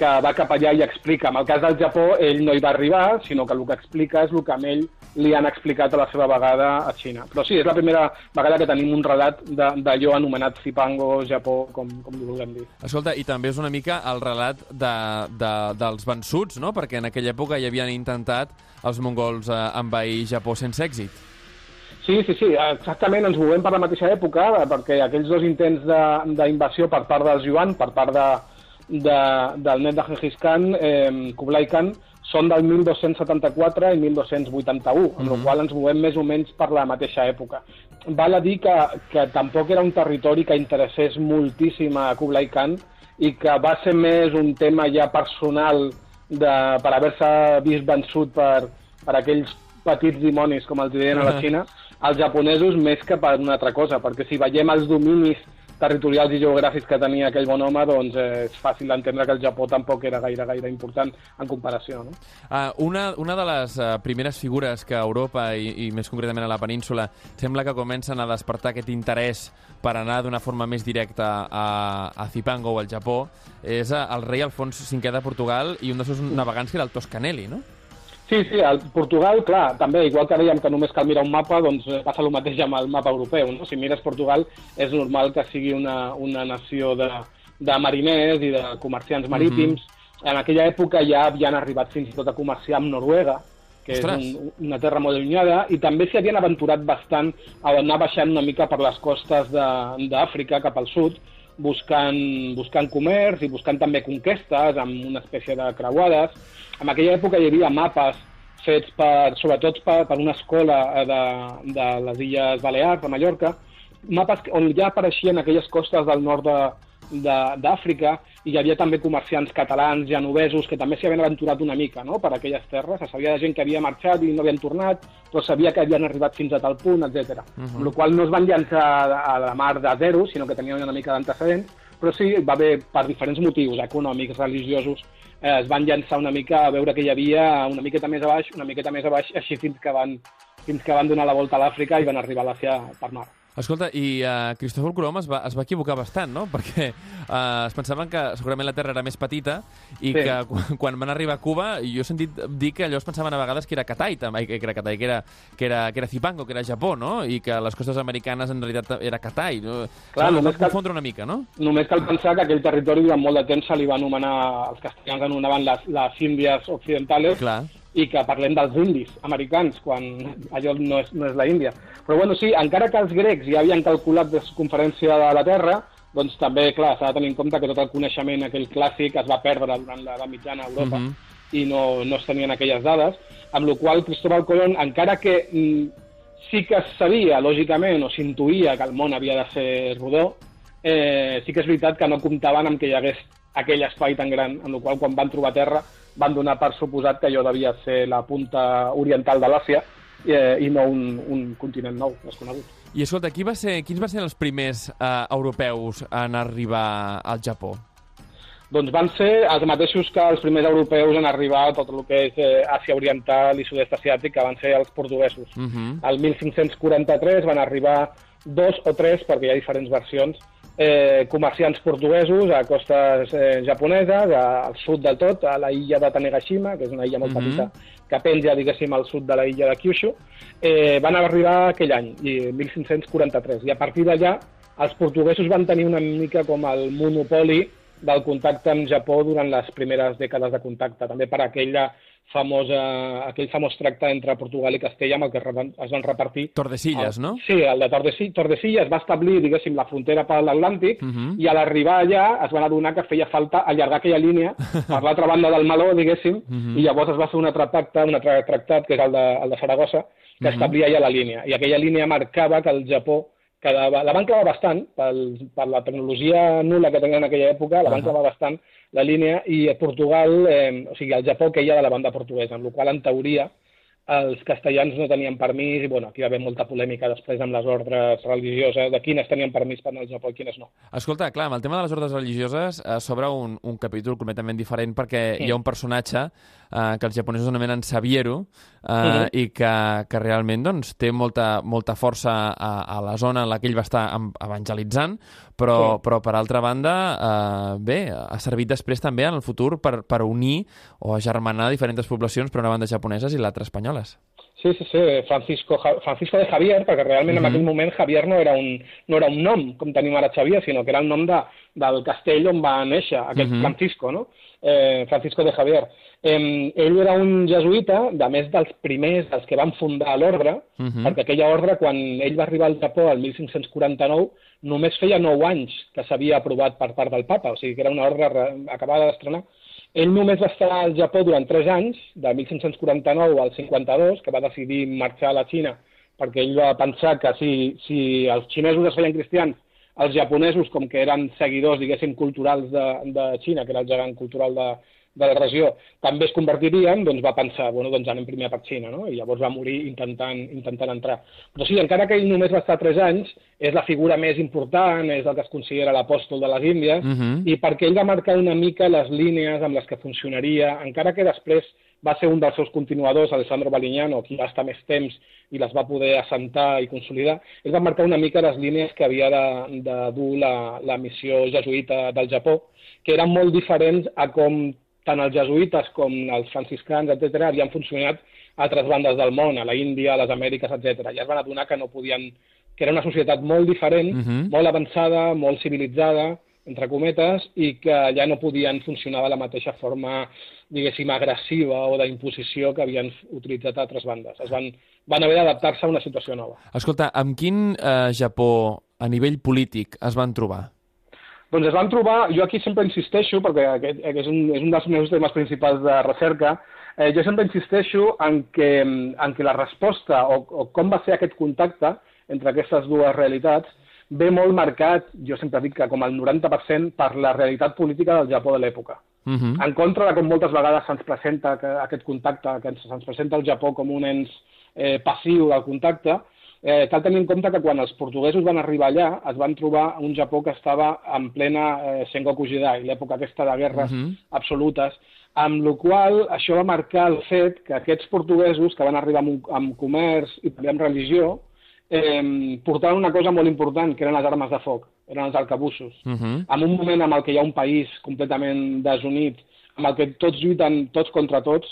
que va cap allà i explica. En el cas del Japó, ell no hi va arribar, sinó que el que explica és el que a ell li han explicat a la seva vegada a Xina. Però sí, és la primera vegada que tenim un relat d'allò anomenat Zipango, Japó, com, com li vulguem dir. Escolta, i també és una mica el relat de, de, dels vençuts, no? Perquè en aquella època ja havien intentat els mongols eh, envair Japó sense èxit. Sí, sí, sí, exactament, ens movem per la mateixa època, perquè aquells dos intents de- d'invasió per part dels Yuan, per part de, de, del net de Genghis Khan, eh, Kublai Khan, són del 1274 i 1281, amb la Mhm. qual ens movem més o menys per la mateixa època. Val a dir que, que tampoc era un territori que interessés moltíssim a Kublai Khan i que va ser més un tema ja personal de, per haver-se vist vençut per, per aquells petits dimonis, com els deien a la Xina, els japonesos més que per una altra cosa, perquè si veiem els dominis territorials i geogràfics que tenia aquell bon home, doncs eh, és fàcil d'entendre que el Japó tampoc era gaire, gaire important en comparació. No? Uh, una, una de les uh, primeres figures que a Europa i, i més concretament a la península sembla que comencen a despertar aquest interès per anar d'una forma més directa a, a Zipango o al Japó és uh, el rei Alfons V de Portugal i un dels seus navegants que era el Toscanelli, no? Sí, Sí, el Portugal, clar, també, igual que dèiem que només cal mirar un mapa, doncs eh, passa el mateix amb el mapa europeu. No? Si mires Portugal, és normal que sigui una, una nació de, de mariners i de comerciants marítims. Mm -hmm. En aquella època ja havien arribat fins i tot a comerciar amb Noruega, que Ostres. és un, una terra molt allunyada, i també s'hi havien aventurat bastant a anar baixant una mica per les costes de- d'Àfrica cap al sud, buscant, buscant comerç i buscant també conquestes amb una espècie de creuades. En aquella època hi havia mapes fets per, sobretot per, per una escola eh, de, de les Illes Balears, de Mallorca, mapes on ja apareixien aquelles costes del nord de- d'Àfrica i hi havia també comerciants catalans, genovesos, que també s'hi havien aventurat una mica no? per aquelles terres. Se sabia de gent que havia marxat i no havien tornat, però sabia que havien arribat fins a tal punt, etc. Uh -huh. Amb la qual no es van llançar a la mar de zero, sinó que tenien una mica d'antecedents, però sí, va haver, per diferents motius econòmics, religiosos, eh, es van llançar una mica a veure que hi havia una miqueta més a baix, una miqueta més a baix, així fins que van, fins que van donar la volta a l'Àfrica i van arribar a l'Àsia per mar. Escolta, i uh, Cristòfol Colom es va, es va equivocar bastant, no? <laughs> Perquè uh, es pensaven que segurament la Terra era més petita i Sí. que quan, quan van arribar a Cuba, jo he sentit dir que allò es pensaven a vegades que era Katai, també, que era Katai, que era, que era, que era Zipango, que era Japó, no? I que les costes americanes en realitat era Katai. No? Clar, S'ha només cal- una mica, no? Només cal pensar que aquell territori durant molt de temps se li va anomenar, els castellans anomenaven les, les Índies Occidentales, Clar. I que parlem dels indis americans, quan allò no és, no és la Índia. Però bueno, sí, encara que els grecs ja havien calculat la circunferència de la Terra, doncs també, clar, s'ha de tenir en compte que tot el coneixement aquell clàssic es va perdre durant l'edat mitjana a Europa Mhm. i no, no es tenien aquelles dades, amb la qual Cristóbal Colón, encara que mm, sí que es sabia, lògicament, o s'intuïa que el món havia de ser rodó, eh, sí que és veritat que no comptaven amb que hi hagués aquell espai tan gran, en el qual quan van trobar terra van donar per suposat que allò devia ser la punta oriental de l'Àsia eh, i no un, un continent nou, desconegut. I escolta, qui va ser, quins van ser els primers uh, europeus en arribar al Japó? Doncs van ser els mateixos que els primers europeus en arribar a tot el que és eh, Àsia Oriental i Sud-est Asiàtic, que van ser els portuguesos. Uh -huh. Al 1543 van arribar dos o tres, perquè hi ha diferents versions, eh, comerciants portuguesos a costes eh, japoneses, a, al sud del tot, a la illa de Tanegashima, que és una illa molt Mhm. petita, que penja, diguéssim, al sud de la illa de Kyushu, eh, van arribar aquell any, i 1543. I a partir d'allà, els portuguesos van tenir una mica com el monopoli del contacte amb Japó durant les primeres dècades de contacte, també per aquella famosa, aquell famós tracte entre Portugal i Castella amb el que es van- repartir Tordesillas, no? Sí, el de Tordesillas, Tordesillas va establir, diguéssim, la frontera per l'Atlàntic Mhm. i a l'arribar allà es van adonar que feia falta allargar aquella línia <laughs> per l'altra banda del Maló, diguéssim, Mhm. i llavors es va fer un altre pacte, un altre tractat, que és el de, el de Saragossa, que Mhm. establia ja la línia. I aquella línia marcava que el Japó quedava... La van clavar bastant, pel, per la tecnologia nula que tenien en aquella època, la van Ahà. clavar bastant, la línia, i a Portugal, eh, o sigui, el Japó queia de la banda portuguesa, amb la qual en teoria, els castellans no tenien permís i bueno, aquí va haver molta polèmica després amb les ordres religioses de quines tenien permís per anar al Japó i quines no. Escolta, clar, amb el tema de les ordres religioses eh, s'obre un, un capítol completament diferent perquè Sí. hi ha un personatge eh, que els japonesos anomenen Sabiero eh, Mhm. i que, que realment doncs, té molta, molta força a, a la zona en la que ell va estar evangelitzant, però, Sí. però per altra banda, eh, bé, ha servit després també en el futur per, per unir o agermanar diferents poblacions per una banda japoneses i l'altra espanyoles. Sí, sí, sí, Francisco, Ja- Francisco de Javier, perquè realment Mhm. en aquell moment Javier no era, un, no era un nom, com tenim ara Xavier, sinó que era el nom de, del castell on va néixer aquest Mhm. Francisco, no? Eh, Francisco de Javier. Eh, ell era un jesuïta, de més dels primers, dels que van fundar l'ordre, Mhm. perquè aquella ordre, quan ell va arribar al Japó el 1549, només feia 9 anys que s'havia aprovat per part del papa, o sigui que era una ordre re- acabada d'estrenar. Ell només va estar al Japó durant 3 anys, de 1549 al 52, que va decidir marxar a la Xina, perquè ell va pensar que si, si els xinesos es feien cristians, els japonesos, com que eren seguidors, diguéssim, culturals de, de Xina, que era el gegant cultural de, de la regió, també es convertirien, doncs va pensar, bueno, doncs anem primer per Xina, no? I llavors va morir intentant, intentant entrar. Però sí, encara que ell només va estar 3 anys, és la figura més important, és el que es considera l'apòstol de les Índies, Mhm. i perquè ell va marcar una mica les línies amb les que funcionaria, encara que després va ser un dels seus continuadors, Alessandro Balignano, qui va estar més temps i les va poder assentar i consolidar, ell va marcar una mica les línies que havia de, de dur la, la missió jesuïta del Japó, que eren molt diferents a com tant els jesuïtes com els franciscans, etc., havien funcionat a altres bandes del món, a la Índia, a les Amèriques, etc. I es van adonar que no podien que era una societat molt diferent, Mhm. molt avançada, molt civilitzada, entre cometes, i que ja no podien funcionar de la mateixa forma, diguéssim, agressiva o d'imposició que havien utilitzat altres bandes. Es van, van haver d'adaptar-se a una situació nova. Escolta, amb quin eh, Japó a nivell polític es van trobar? Doncs es van trobar, jo aquí sempre insisteixo, perquè aquest, aquest és, un, és un dels meus temes principals de recerca, eh, jo sempre insisteixo en que, en que la resposta o, o com va ser aquest contacte entre aquestes dues realitats ve molt marcat, jo sempre dic que com el 90% per la realitat política del Japó de l'època. Uh -huh. En contra de com moltes vegades se'ns presenta que, aquest contacte, que ens- se'ns presenta el Japó com un ens eh, passiu del contacte, eh, cal tenir en compte que quan els portuguesos van arribar allà es van trobar un Japó que estava en plena eh, Sengoku Jidai, l'època aquesta de guerres Mhm. absolutes, amb la qual això va marcar el fet que aquests portuguesos que van arribar amb, un- amb comerç i també amb religió eh, portaven una cosa molt important, que eren les armes de foc, eren els arcabussos Uh -huh. en un moment en el que hi ha un país completament desunit, amb el que tots lluiten tots contra tots,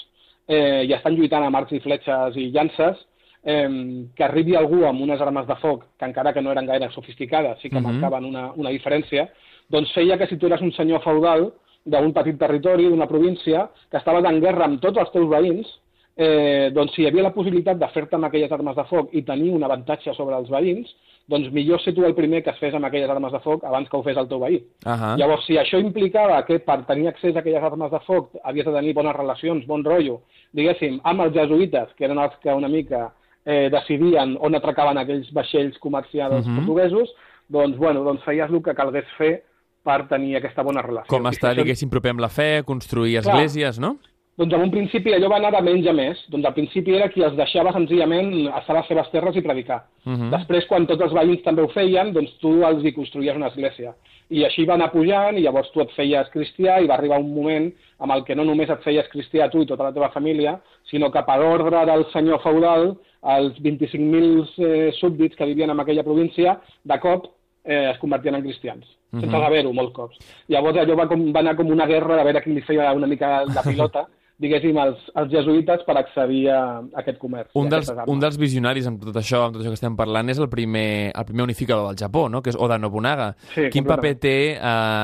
eh, i estan lluitant amb arcs i fletxes i llances, eh, que arribi algú amb unes armes de foc, que encara que no eren gaire sofisticades, sí que Mhm. marcaven una, una diferència, doncs feia que si tu eres un senyor feudal d'un petit territori, d'una província, que estaves en guerra amb tots els teus veïns, eh, doncs si hi havia la possibilitat de fer-te amb aquelles armes de foc i tenir un avantatge sobre els veïns, doncs millor ser tu el primer que es fes amb aquelles armes de foc abans que ho fes el teu veí. Uh -huh. Llavors, si això implicava que per tenir accés a aquelles armes de foc havies de tenir bones relacions, bon rotllo, diguéssim, amb els jesuïtes, que eren els que una mica eh, decidien on atracaven aquells vaixells comercials Mhm. portuguesos, doncs, bueno, doncs feies el que calgués fer per tenir aquesta bona relació. Com estar, diguéssim, proper amb la fe, construir Clar. esglésies, no? Doncs en un principi allò va anar de menys a més. Doncs al principi era qui els deixava senzillament estar a les seves terres i predicar. Uh -huh. Després, quan tots els veïns també ho feien, doncs tu els hi construïes una església. I així va anar pujant, i llavors tu et feies cristià, i va arribar un moment amb el que no només et feies cristià tu i tota la teva família, sinó que per ordre del senyor feudal, els 25.000 eh, súbdits que vivien en aquella província, de cop eh, es convertien en cristians, sense Mhm. saber-ho molts cops. Llavors allò va, com, va anar com una guerra de veure qui li feia una mica la pilota, <laughs> diguéssim, als, als jesuïtes per accedir a aquest comerç. Un dels, un dels visionaris amb tot això, amb tot això que estem parlant, és el primer, el primer unificador del Japó, no? que és Oda Nobunaga. Sí, Quin paper té eh,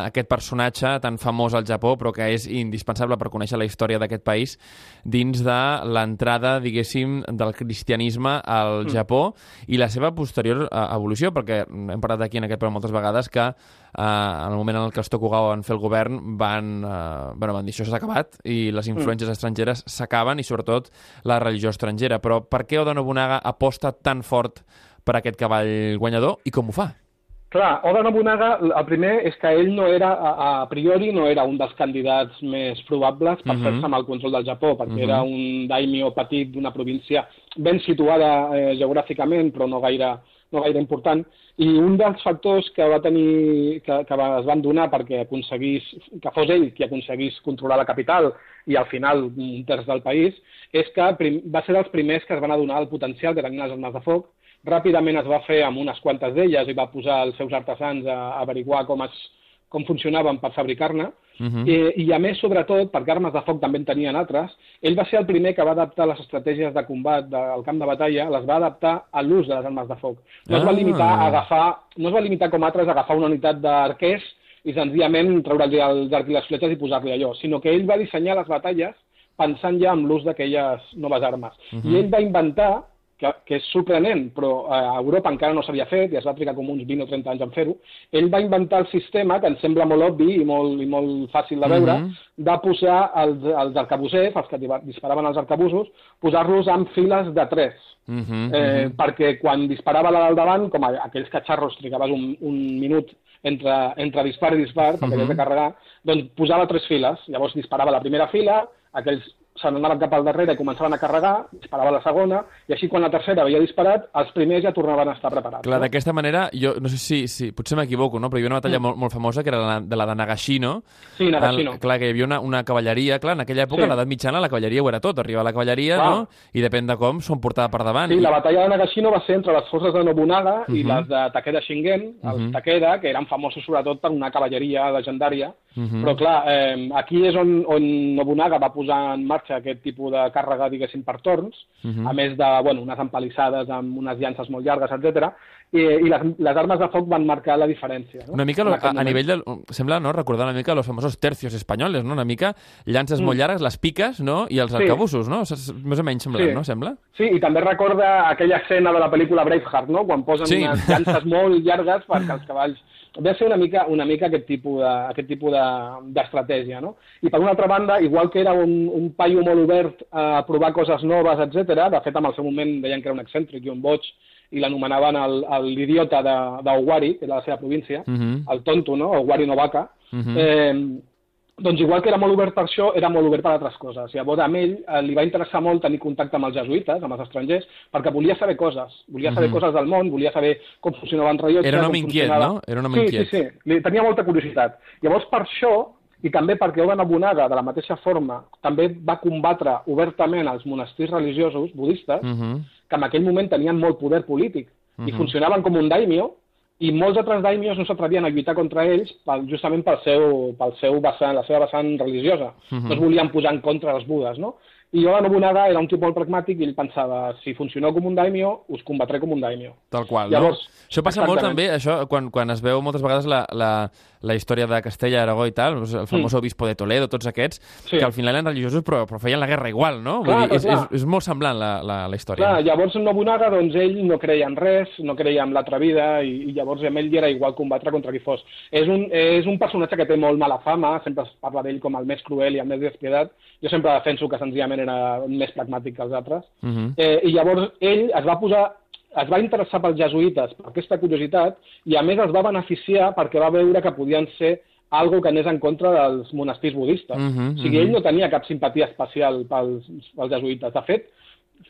aquest personatge tan famós al Japó, però que és indispensable per conèixer la història d'aquest país, dins de l'entrada, diguéssim, del cristianisme al Mm. Japó i la seva posterior eh, evolució, perquè hem parlat aquí en aquest programa moltes vegades que eh, en el moment en el que els Tokugawa van fer el govern van, eh, bueno, van dir això s'ha acabat i les influències estrangeres s'acaben i sobretot la religió estrangera. Però per què Oda Nobunaga aposta tan fort per aquest cavall guanyador i com ho fa? Clar, Oda Nobunaga, el primer és que ell no era, a, a priori, no era un dels candidats més probables per Mhm. fer-se amb el control del Japó, perquè Mhm. era un daimyo petit d'una província ben situada eh, geogràficament, però no gaire, no gaire important, i un dels factors que va tenir, que, que es van donar perquè aconseguís, que fos ell qui aconseguís controlar la capital i al final un terç del país, és que prim, va ser dels primers que es van adonar del potencial que tenien les armes de foc, ràpidament es va fer amb unes quantes d'elles i va posar els seus artesans a, a averiguar com, es, com funcionaven per fabricar-ne. Uh -huh. I, I a més, sobretot, perquè armes de foc també en tenien altres, ell va ser el primer que va adaptar les estratègies de combat del camp de batalla, les va adaptar a l'ús de les armes de foc. No es va Ah. limitar a agafar, no es va limitar com altres a agafar una unitat d'arquers i senzillament treure-li els arcs i les fletxes i posar-li allò, sinó que ell va dissenyar les batalles pensant ja en l'ús d'aquelles noves armes. Mhm. I ell va inventar, que, que és sorprenent, però eh, a Europa encara no s'havia fet, i es va trigar com uns 20 o 30 anys en fer-ho, ell va inventar el sistema, que ens sembla molt obvi i molt, i molt fàcil de veure, Mhm. de posar els, els arcabusers, els que disparaven els arcabusos, posar-los en files de tres. Uh -huh. Eh, perquè quan disparava la del davant, com a aquells catxarros trigaves un, un minut entre, entre dispar i dispar, perquè Mhm. havies de carregar, doncs posava tres files. Llavors disparava la primera fila, aquells se n'anaven cap al darrere i començaven a carregar, disparava la segona, i així quan la tercera havia disparat, els primers ja tornaven a estar preparats. Clar, no? d'aquesta manera, jo no sé si, si potser m'equivoco, no? però hi havia una batalla molt, molt famosa que era la de la de Nagashino. Mm. Sí, Nagashino. El, clar, que hi havia una, una cavalleria, clar, en aquella època, Sí. a l'edat mitjana, la cavalleria ho era tot, arriba la cavalleria, Clar. no? I depèn de com, són portada per davant. Sí, I- la batalla de Nagashino va ser entre les forces de Nobunaga i Mhm. les de Takeda Shingen, els Mhm. Takeda, que eren famosos sobretot per una cavalleria legendària. Mhm. Però, clar, eh, aquí és on, on Nobunaga va posar en marxa aquest tipus de càrrega, diguéssim, per torns, Mhm. a més de bueno, unes empalissades amb unes llances molt llargues, etc. I, i les, les armes de foc van marcar la diferència. No? Una mica lo, a, a nivell del... Sembla, no?, recordar una mica los famosos tercios espanyoles, no?, una mica llances molt llargues, les piques, no?, i els Mm. Sí. arcabussos, no? S- Més o menys semblant, Sí. no?, sembla? Sí, i també recorda aquella escena de la pel·lícula Braveheart, no? Quan posen Sí. unes llances <laughs> molt llargues perquè els cavalls... Ve a ser una mica, una mica aquest tipus de- aquest tipus de- d'estratègia, no? I per una altra banda, igual que era un, un paio molt obert a provar coses noves, etc. de fet, en el seu moment deien que era un excèntric i un boig, i l'anomenaven el- el- l'idiota de- d'Owari, que era la seva província, Mhm. el tonto, no? Owari Novaka. Mhm. eh, doncs igual que era molt obert per això, era molt obert per altres coses. Llavors, a ell eh, li va interessar molt tenir contacte amb els jesuïtes, amb els estrangers, perquè volia saber coses. Volia saber Mhm. coses del món, volia saber com funcionaven rellotges... Era un home inquiet, funcionava- no? Era un home sí, inquiet. Sí, sí, Li tenia molta curiositat. Llavors, per això, i també perquè Oda Nobunaga, de la mateixa forma, també va combatre obertament els monestirs religiosos budistes, Mhm. que en aquell moment tenien molt poder polític i Mhm. funcionaven com un daimyo, i molts altres daimios no s'atrevien a lluitar contra ells pel, justament pel seu, pel seu vessant, la seva vessant religiosa. Mhm. No es volien posar en contra dels budes, no? I Oda Nobunaga era un tipus molt pragmàtic i ell pensava, si funcioneu com un daimyo, us combatré com un daimyo. Tal qual, Llavors, no? Això passa molt també, això, quan, quan es veu moltes vegades la, la, la història de Castella, Aragó i tal, el famós obispo de Toledo, tots aquests, Mm. Sí. que al final eren religiosos però, però feien la guerra igual, no? Clar, Vull dir, és, clar, és, és molt semblant la, la, la història. Clar, llavors Nobunaga, doncs ell no creia en res, no creia en l'altra vida i, i llavors amb ell era igual combatre contra qui fos. És un, és un personatge que té molt mala fama, sempre es parla d'ell com el més cruel i el més despiedat. Jo sempre defenso que senzillament era més pragmàtic que els altres. Mhm. Eh, I llavors ell es va posar es va interessar pels jesuïtes per aquesta curiositat i a més es va beneficiar perquè va veure que podien ser algo que anés en contra dels monestirs budistes. Mhm, o sigui, ell no tenia cap simpatia especial pels, pels jesuïtes. De fet,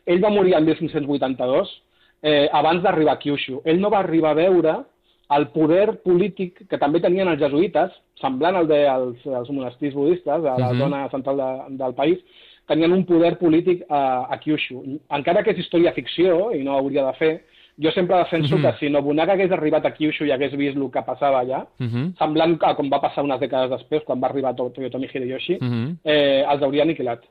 ell va morir el 1582 eh, abans d'arribar a Kyushu. Ell no va arribar a veure el poder polític que també tenien els jesuïtes, semblant al dels als monestirs budistes, a la Mhm. zona central de, del país, tenien un poder polític a, a Kyushu. Encara que és història ficció, i no hauria de fer, jo sempre defenso Mhm. que si Nobunaga hagués arribat a Kyushu i hagués vist el que passava allà, Mhm. semblant a com va passar unes dècades després, quan va arribar To- Toyotomi Hideyoshi, Mhm. eh, els hauria aniquilat.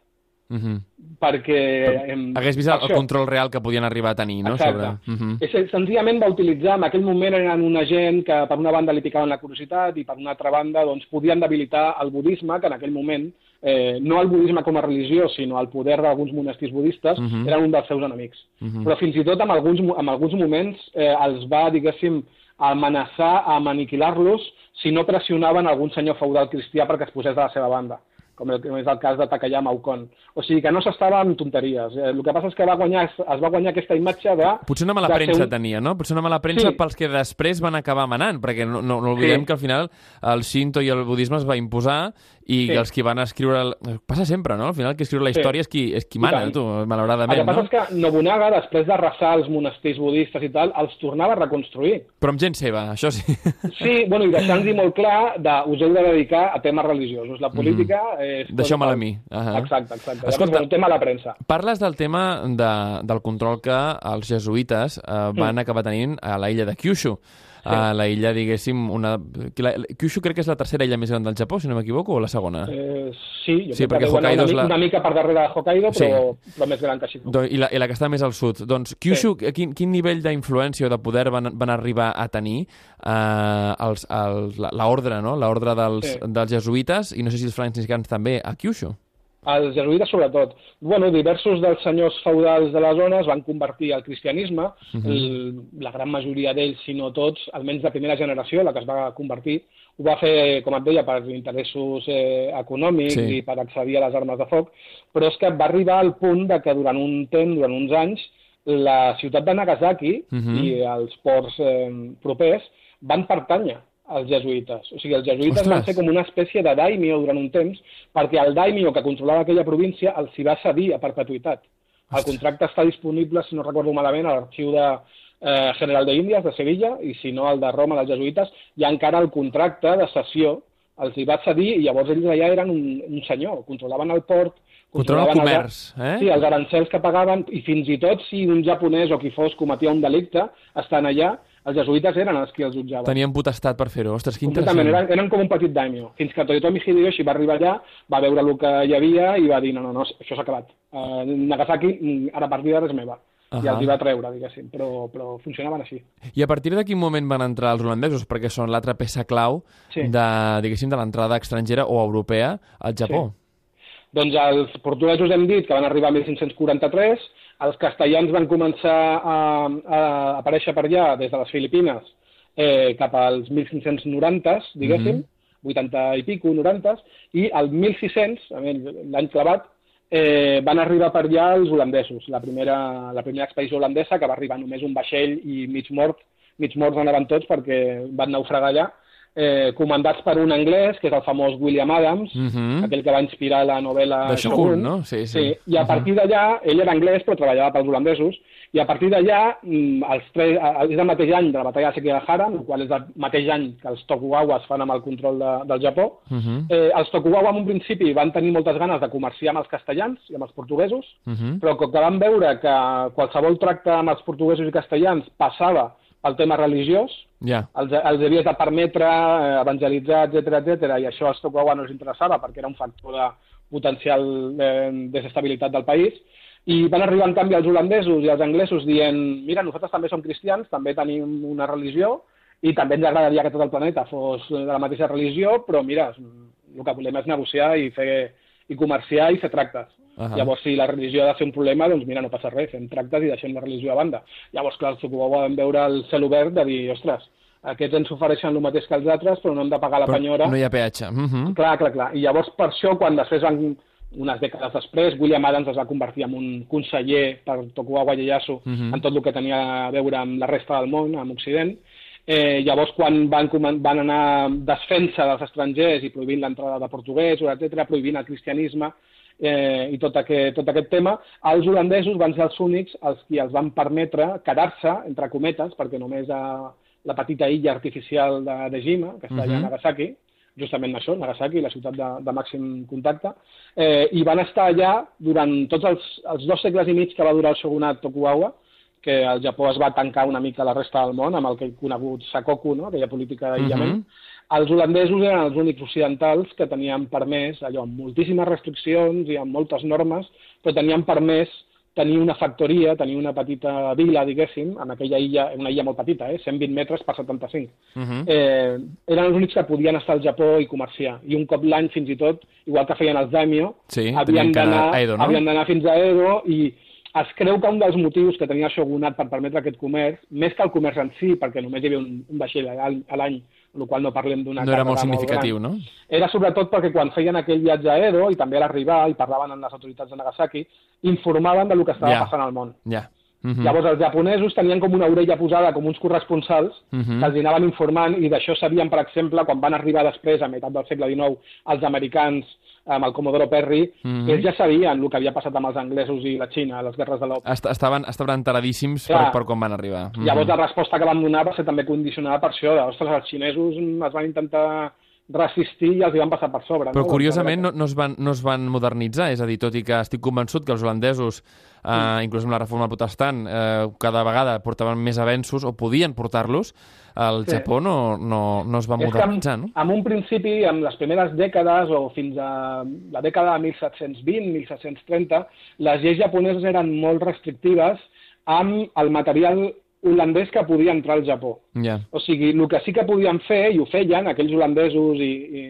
Mhm. Perquè... em, Hagués vist el, el control real que podien arribar a tenir, no? Exacte. Sobre... Mhm. És, senzillament va utilitzar, en aquell moment eren una gent que per una banda li picaven la curiositat i per una altra banda doncs, podien debilitar el budisme, que en aquell moment, eh, no el budisme com a religió, sinó el poder d'alguns monestirs budistes, Mhm. eren un dels seus enemics. Mhm. Però fins i tot en alguns, en alguns moments eh, els va, diguéssim, amenaçar amb aniquilar-los si no pressionaven algun senyor feudal cristià perquè es posés de la seva banda com el, és el cas de Takayama Ukon. O sigui que no s'estava amb tonteries. Eh, el que passa és que va guanyar, es va guanyar aquesta imatge de... Potser una mala de premsa un- tenia, no? Potser una mala premsa Sí. pels que després van acabar manant, perquè no, no, no oblidem Sí. que al final el Shinto i el budisme es va imposar i Sí. que els que van escriure... El... Passa sempre, no? Al final qui escriu la Sí. història és qui, és qui mana, tu, El malauradament, que passa no? és que Nobunaga, després d'arrasar els monestirs budistes i tal, els tornava a reconstruir. Però amb gent seva, això sí. Sí, bueno, i deixant-hi molt clar de us heu de dedicar a temes religiosos. La política és... Deixeu-me-la a mi. Ahà. Exacte, exacte. Escolta- un tema a la premsa. Parles del tema de, del control que els jesuïtes eh, van Mm. acabar tenint a la illa de Kyushu. A la illa, diguéssim, una... La, Kyushu crec que és la tercera illa més gran del Japó, si no m'equivoco, o la segona? Eh, sí, jo Sí, crec perquè que Hokkaido una, la- una mica per darrere de Hokkaido, Sí. però, però més gran que Shikoku. Do, i, la, I la que està més al sud. Doncs Kyushu, quin, quin nivell d'influència o de poder van, van arribar a tenir eh, els, els, la- l'ordre, no? L'ordre dels, Sí. dels jesuïtes, i no sé si els franciscans també, a Kyushu. Els jesuïtes, sobretot. Bueno, diversos dels senyors feudals de la zona es van convertir al cristianisme. Mhm. el, la gran majoria d'ells, si no tots, almenys de primera generació, la que es va convertir, ho va fer, com et deia, per interessos eh, econòmics Sí. i per accedir a les armes de foc, però és que va arribar al punt de que durant un temps, durant uns anys, la ciutat de Nagasaki Mhm. i els ports eh, propers van pertànyer els jesuïtes. O sigui, els jesuïtes Ostres. van ser com una espècie de daimio durant un temps, perquè el daimio que controlava aquella província els hi va cedir a perpetuïtat. El contracte està disponible, si no recordo malament, a l'arxiu de eh, General de Índies, de Sevilla, i si no, el de Roma, dels jesuïtes, i encara el contracte de cessió els hi va cedir i llavors ells allà eren un, un senyor, controlaven el port, Controlen el controlaven comerç, els, eh? Sí, els arancels que pagaven, i fins i tot si un japonès o qui fos cometia un delicte, estan allà, els jesuïtes eren els qui els jutjaven. Tenien potestat per fer-ho. Ostres, quin interessant. eren, eren com un petit daimyo. Fins que Toyotomi Hideyoshi va arribar allà, va veure el que hi havia i va dir, no, no, no, això s'ha acabat. Uh, Nagasaki, ara a partir d'ara és meva. Uh -huh. I els hi va treure, diguéssim, però, però funcionaven així. I a partir de quin moment van entrar els holandesos? Perquè són l'altra peça clau Sí. de, diguéssim, de l'entrada estrangera o europea al Japó. Doncs els portuguesos hem dit que van arribar a 1543, els castellans van començar a, a aparèixer per allà des de les Filipines eh, cap als 1590, diguéssim, 80 i pico, 90, i al 1600, a mi, l'any clavat, eh, van arribar per allà els holandesos, la primera, la primera expedició holandesa, que va arribar només un vaixell i mig mort, mig morts anaven tots perquè van naufragar allà, eh, comandats per un anglès, que és el famós William Adams, Mhm. aquell que va inspirar la novel·la De Shogun, no? Sí, sí. sí. I a partir d'allà, ell era anglès però treballava pels holandesos, i a partir d'allà, mm, tres, és el mateix any de la batalla de Sekigahara, el qual és el mateix any que els Tokugawas fan amb el control de, del Japó. Mhm. Eh, els Tokugawa en un principi van tenir moltes ganes de comerciar amb els castellans i amb els portuguesos, Mhm. però com que van veure que qualsevol tracte amb els portuguesos i castellans passava pel tema religiós, Ja. els, els havies de permetre eh, evangelitzar, etc etc i això als Tokugawa no els interessava perquè era un factor de potencial eh, desestabilitat del país, i van arribar en canvi els holandesos i els anglesos dient mira, nosaltres també som cristians, també tenim una religió i també ens agradaria que tot el planeta fos de la mateixa religió, però mira, el que volem és negociar i fer i comerciar i fer tractes. Ahà. Llavors, si la religió ha de ser un problema, doncs mira, no passa res, fem tractes i deixem la religió a banda. Llavors, clar, els Tokugawa van veure el cel obert de dir, ostres, aquests ens ofereixen el mateix que els altres, però no hem de pagar la Però penyora. no hi ha peatge. Mhm. Clar, clar, clar. I llavors, per això, quan després van, unes dècades després, William Adams es va convertir en un conseller per Tokugawa Ieyasu Mhm. en tot el que tenia a veure amb la resta del món, amb Occident. Eh, llavors, quan van, van anar desfent-se dels estrangers i prohibint l'entrada de portuguesos, etc, prohibint el cristianisme eh, i tot aquest, tot aquest tema, els holandesos van ser els únics els qui els van permetre quedar-se, entre cometes, perquè només a la petita illa artificial de, de Jima, que està allà a Mhm. Nagasaki, justament això, Nagasaki, la ciutat de, de màxim contacte, eh, i van estar allà durant tots els, els dos segles i mig que va durar el shogunat Tokugawa, que el Japó es va tancar una mica a la resta del món amb el que he conegut Sakoku, no? aquella política d'aïllament. Mhm. Els holandesos eren els únics occidentals que tenien permès, allò, amb moltíssimes restriccions i amb moltes normes, però tenien permès tenir una factoria, tenir una petita vila, diguéssim, en aquella illa, una illa molt petita, eh? 120 metres per 75 Mhm. eh, eren els únics que podien estar al Japó i comerciar. I un cop l'any, fins i tot, igual que feien els daimyo, Sí, havien d'anar no? havien fins a Edo i es creu que un dels motius que tenia el shogunat per permetre aquest comerç, més que el comerç en si, perquè només hi havia un, un vaixell a l'any, amb la qual no parlem d'una No era molt significatiu, gran, no? era sobretot perquè quan feien aquell viatge a Edo i també a l'arribar i parlaven amb les autoritats de Nagasaki, informaven del que estava Ja. passant al món. Ja. Mhm. Llavors els japonesos tenien com una orella posada com uns corresponsals Mhm. que els anaven informant i d'això sabien, per exemple, quan van arribar després, a meitat del segle XIX, els americans amb el Comodoro Perry, Mhm. ells ja sabien el que havia passat amb els anglesos i la Xina, les guerres de l'Opi. Est estaven, estaven enteradíssims per, Clar. per com van arribar. Mhm. Llavors la resposta que van donar va ser també condicionada per això, de, ostres, els xinesos es van intentar resistir i els hi van passar per sobre. Però no? curiosament no, no, es van, no es van modernitzar, és a dir, tot i que estic convençut que els holandesos, eh, inclús amb la reforma protestant, eh, cada vegada portaven més avenços o podien portar-los, el Sí. Japó no, no, no es va És modernitzar, en, no? en un principi, en les primeres dècades o fins a la dècada de 1720-1730, les lleis japoneses eren molt restrictives amb el material holandès que podia entrar al Japó. Ja. O sigui, el que sí que podien fer, i ho feien aquells holandesos i, i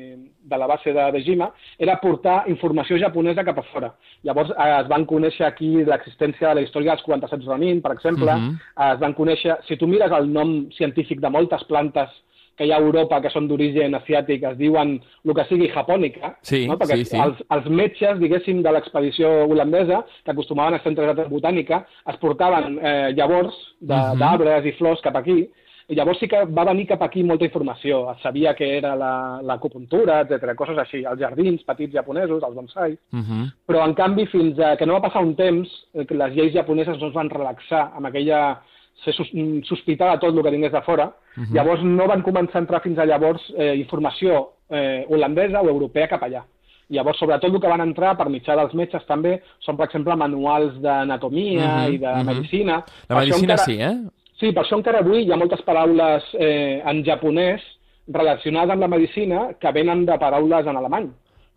de la base de Dejima, era portar informació japonesa cap a fora. Llavors eh, es van conèixer aquí l'existència de la història dels 47 Ronin, per exemple, Mhm. eh, es van conèixer... Si tu mires el nom científic de moltes plantes que hi ha a Europa que són d'origen asiàtic, es diuen el que sigui japònica, Sí, no? perquè sí, sí. els, els metges, diguéssim, de l'expedició holandesa, que acostumaven a estar entre de botànica, es portaven eh, llavors de- Mhm. d'arbres i flors cap aquí, I llavors sí que va venir cap aquí molta informació. Es sabia que era la- l'acupuntura, etc, coses així, els jardins petits japonesos, els bonsai, Uh -huh. però en canvi fins a que no va passar un temps eh, les lleis japoneses no es van relaxar amb aquella ser mm, sospitar de tot el que tingués de fora, llavors no van començar a entrar fins a llavors eh, informació eh, holandesa o europea cap allà. Llavors, sobretot el que van entrar per mitjà dels metges també són, per exemple, manuals d'anatomia Mhm, i de mhm. medicina. La Per medicina encara- sí, eh? Sí, per això encara avui hi ha moltes paraules eh, en japonès relacionades amb la medicina que venen de paraules en alemany.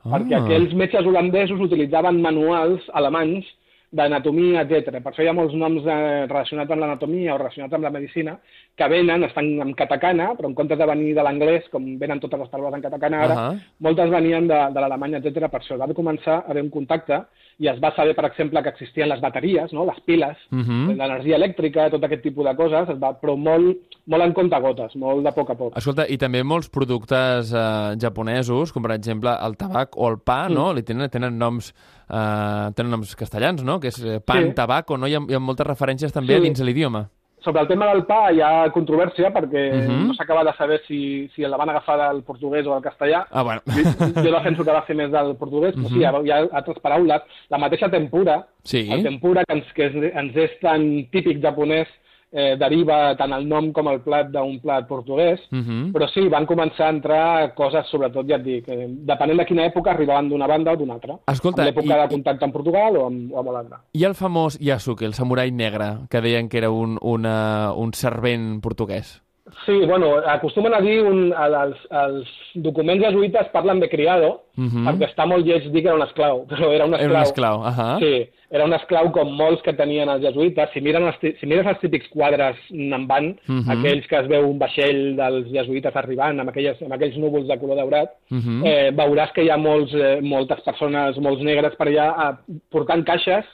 Ah. Perquè aquells metges holandesos utilitzaven manuals alemanys d'anatomia, etc. Per això hi ha molts noms eh, relacionats amb l'anatomia o relacionats amb la medicina que venen, estan en katakana, però en comptes de venir de l'anglès, com venen totes les paraules en katakana ara, Ahà. moltes venien de, de l'alemany, etc. Per això va començar a haver un contacte i es va saber, per exemple, que existien les bateries, no? les piles, Mhm. l'energia elèctrica, tot aquest tipus de coses, es va, però molt, molt en compte-gotes, molt de poc a poc. Escolta, i també molts productes eh, japonesos, com per exemple el tabac o el pa, no? Li tenen, tenen noms eh, tenen noms castellans, no? Que és eh, pan, Sí. tabac, o no? Hi ha, hi ha moltes referències també Sí. dins l'idioma. Sobre el tema del pa hi ha controvèrsia perquè Mhm. no s'acaba de saber si, si la van agafar del portuguès o del castellà. Ah, bueno. Jo, jo defenso que va ser més del portuguès, però sí, hi ha, hi ha altres paraules. La mateixa tempura, Sí. el tempura que ens, que és, ens és tan típic japonès, eh, deriva tant el nom com el plat d'un plat portuguès, Mhm. però sí, van començar a entrar coses, sobretot, ja et dic, eh, depenent de quina època, arribaven d'una banda o d'una altra. Escolta, l'època i- de contacte amb Portugal o amb, o amb Holanda. I el famós Yasuke, el samurai negre, que deien que era un, una, un servent portuguès. Sí, bueno, acostumen a dir, un, els, els documents jesuïtes parlen de criado, Mhm. perquè està molt lleig dir que era un esclau, <laughs> però era un esclau. Era un esclau, ahà. Sí, era un esclau com molts que tenien els jesuïtes. Si, miren els, si mires els típics quadres en van, Mhm. aquells que es veu un vaixell dels jesuïtes arribant amb, aquelles, amb aquells núvols de color daurat, Mhm. eh, veuràs que hi ha molts, eh, moltes persones, molts negres per allà eh, portant caixes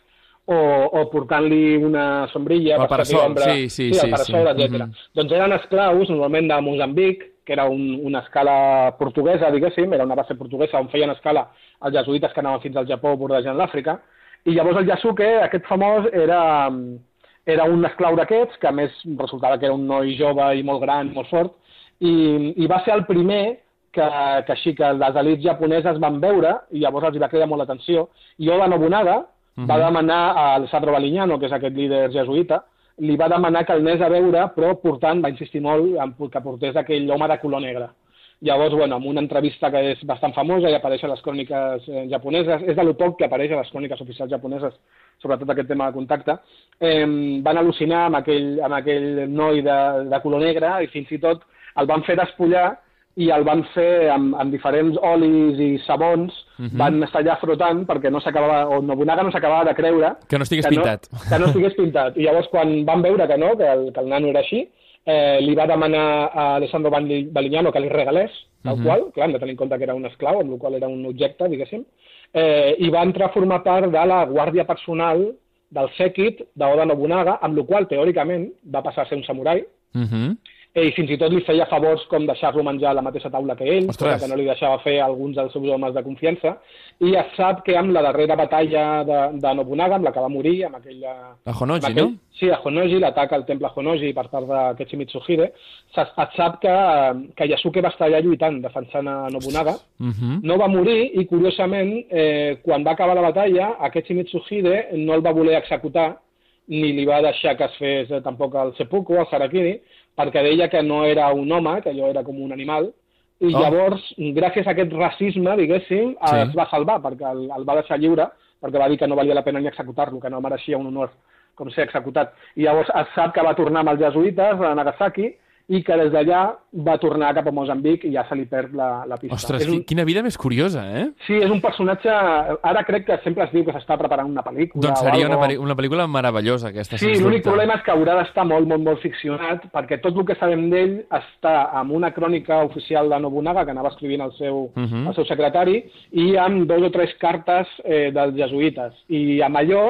o, o portant-li una sombrilla El per parasol, ombra. sí, sí, sí, sí, el parasol, sí. etc. Mhm. Doncs eren esclaus, normalment de Mozambic, que era un, una escala portuguesa, diguéssim, era una base portuguesa on feien escala els jesuïtes que anaven fins al Japó bordejant l'Àfrica, i llavors el Yasuke, aquest famós, era, era un esclau d'aquests, que a més resultava que era un noi jove i molt gran, molt fort, i, i va ser el primer que, que així que les elits japoneses van veure i llavors els va cridar molt l'atenció. I Oda Nobunaga va demanar al Sadro Balignano, que és aquest líder jesuïta, li va demanar que el anés a veure, però portant, va insistir molt en que portés aquell home de color negre. Llavors, bueno, en una entrevista que és bastant famosa i apareix a les cròniques eh, japoneses, és de lo poc que apareix a les cròniques oficials japoneses, sobretot aquest tema de contacte, eh, van al·lucinar amb aquell, amb aquell noi de, de color negre i fins i tot el van fer despullar i el van fer amb, amb diferents olis i sabons, van estar allà frotant perquè no s'acabava, o Nobunaga no s'acabava de creure Que no estigués que pintat. No, que no estigués pintat. I llavors, quan van veure que no, que el, que el nano era així, eh, li va demanar a Alessandro Bali- Balignano que li regalés, tal qual, clar, hem de tenir en compte que era un esclau, amb el qual era un objecte, diguéssim, eh, i va entrar a formar part de la guàrdia personal del sèquit d'Oda Nobunaga, amb el qual, teòricament, va passar a ser un samurai, Mhm. eh, i fins i tot li feia favors com deixar-lo menjar a la mateixa taula que ell, Ostres. que no li deixava fer a alguns dels seus homes de confiança, i es sap que amb la darrera batalla de, de Nobunaga, amb la que va morir, amb aquella... A Honoji, aquell, no? Sí, a Honoji, l'atac al temple Honoji per part de Ketchi Mitsuhide, se- es sap que, que Yasuke va estar allà lluitant, defensant a Nobunaga, Mhm. no va morir i, curiosament, eh, quan va acabar la batalla, Akechi Mitsuhide no el va voler executar ni li va deixar que es fes eh, tampoc el seppuku, el harakiri, perquè deia que no era un home, que allò era com un animal, i Oh. llavors, gràcies a aquest racisme, diguéssim, Sí. es va salvar, perquè el, el va deixar lliure, perquè va dir que no valia la pena ni executar-lo, que no mereixia un honor com ser executat. I llavors es sap que va tornar amb els jesuïtes a Nagasaki i que des d'allà va tornar cap a Moçambic i ja se li perd la, la pista. Ostres, És un- qui- quina vida més curiosa, eh? Sí, és un personatge... Ara crec que sempre es diu que s'està preparant una pel·lícula Doncs seria una, pel·li- una pel·lícula meravellosa, aquesta, Sí, l'únic problema és que haurà d'estar molt, molt, molt ficcionat, perquè tot el que sabem d'ell està amb una crònica oficial de Nobunaga, que anava escrivint el seu, Mhm. el seu secretari, i amb dos o tres cartes eh, dels jesuïtes. I amb allò,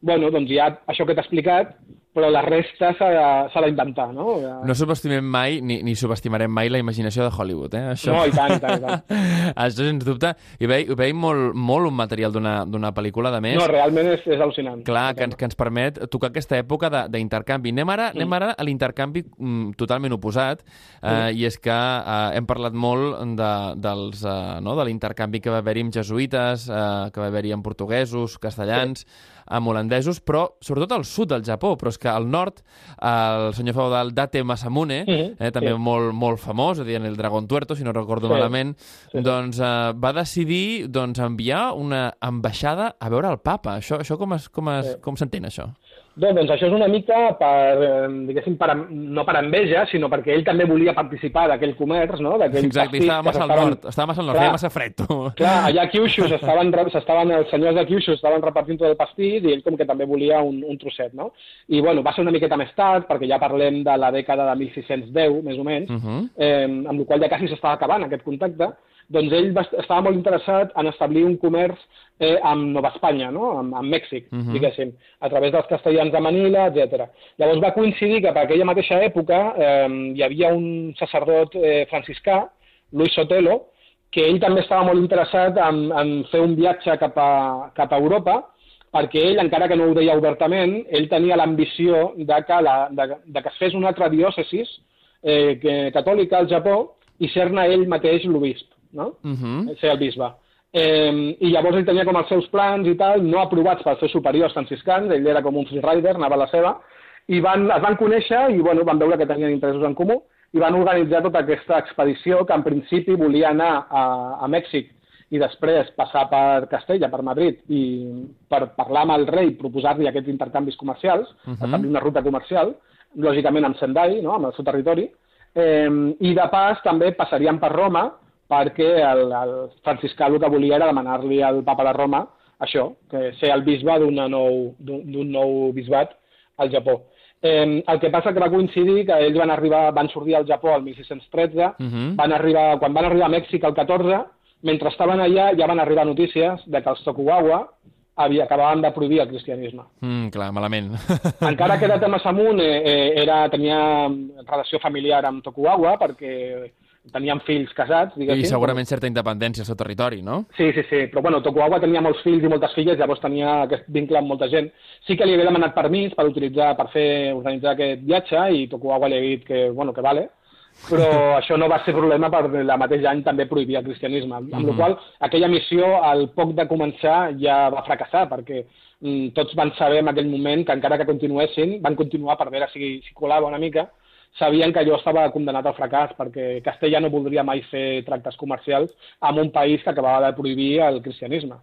bueno, doncs hi ha això que t'he explicat, però la resta s'ha de- s'ha d'inventar, no? No subestimem mai, ni, ni subestimarem mai la imaginació de Hollywood, eh? Això... No, i tant, i tant, i tant. <laughs> Això, sens dubte. I veig, veig molt, molt un material d'una pel·lícula, de més. No, realment és, és al·lucinant. Clar, que ens, que ens permet tocar aquesta època de- d'intercanvi. Anem, ara, anem ara a l'intercanvi mm, totalment oposat, eh, i és que eh, hem parlat molt de, dels, eh, no, de l'intercanvi que va haver-hi amb jesuïtes, eh, que va haver-hi amb portuguesos, castellans, amb holandesos, però sobretot al sud del Japó, però és que al nord el senyor feudal Date Masamune, Mhm, eh, també sí. molt, molt famós, en el Dragon Tuerto, si no recordo Sí, malament, sí. doncs eh, va decidir doncs, enviar una ambaixada a veure el papa. Això, això com es, com es, Sí. com s'entén, això? Bé, doncs això és una mica per, diguéssim, per, no per enveja, sinó perquè ell també volia participar d'aquell comerç, no? Exacte, estava massa al s'estaven- nord, estava massa al nord, Clar. feia massa fred, tu. <laughs> Clar, allà a Kyushu s'estaven, re- s'estaven, els senyors de Kyushu estaven repartint tot el pastís i ell com que també volia un, un trosset, no? I bueno, va ser una miqueta més tard, perquè ja parlem de la dècada de 1610, més o menys, Uh -huh. eh, amb la qual ja quasi s'estava acabant aquest contacte, doncs ell va, estava molt interessat en establir un comerç eh, amb Nova Espanya, no? amb, amb Mèxic, Mhm. diguéssim, a través dels castellans de Manila, etc. Llavors va coincidir que per aquella mateixa època eh, hi havia un sacerdot eh, franciscà, Luis Sotelo, que ell també estava molt interessat en, en fer un viatge cap a, cap a Europa, perquè ell, encara que no ho deia obertament, ell tenia l'ambició de, que la, de, de que es fes una altra diòcesis eh, que, catòlica al Japó i ser-ne ell mateix l'obisp, no? Uh -huh. ser el bisbe. Eh, I llavors ell tenia com els seus plans i tal, no aprovats pels seus superiors franciscans, ell era com un freerider, anava a la seva, i van, es van conèixer i bueno, van veure que tenien interessos en comú i van organitzar tota aquesta expedició que en principi volia anar a, a Mèxic i després passar per Castella, per Madrid, i per parlar amb el rei, proposar-li aquests intercanvis comercials, uh -huh. establir una ruta comercial, lògicament amb Sendai, no? amb el seu territori, eh, i de pas també passarien per Roma, perquè el, el franciscà el que volia era demanar-li al papa de Roma això, que ser el bisbe nou- d'un d'un nou bisbat al Japó. Eh, el que passa que va coincidir que ells van arribar, van sortir al Japó el 1613, Mhm. van arribar, quan van arribar a Mèxic el 14, mentre estaven allà ja van arribar notícies de que els Tokugawa havia, acabaven de prohibir el cristianisme. Mm, clar, malament. <laughs> Encara que Date Masamune eh, era, tenia relació familiar amb Tokugawa perquè tenien fills casats, diguéssim. I segurament certa independència al seu territori, no? Sí, sí, sí, però bueno, Tokugawa tenia molts fills i moltes filles, llavors tenia aquest vincle amb molta gent. Sí que li havia demanat permís per utilitzar, per fer, organitzar aquest viatge i Tokugawa li ha dit que, bueno, que vale, però <laughs> això no va ser problema per la mateix any també prohibir el cristianisme, amb mm -hmm. la qual aquella missió, al poc de començar, ja va fracassar, perquè mm, tots van saber en aquell moment que encara que continuessin, van continuar per veure si, si colava una mica, sabien que allò estava condemnat al fracàs perquè Castella no voldria mai fer tractes comercials amb un país que acabava de prohibir el cristianisme.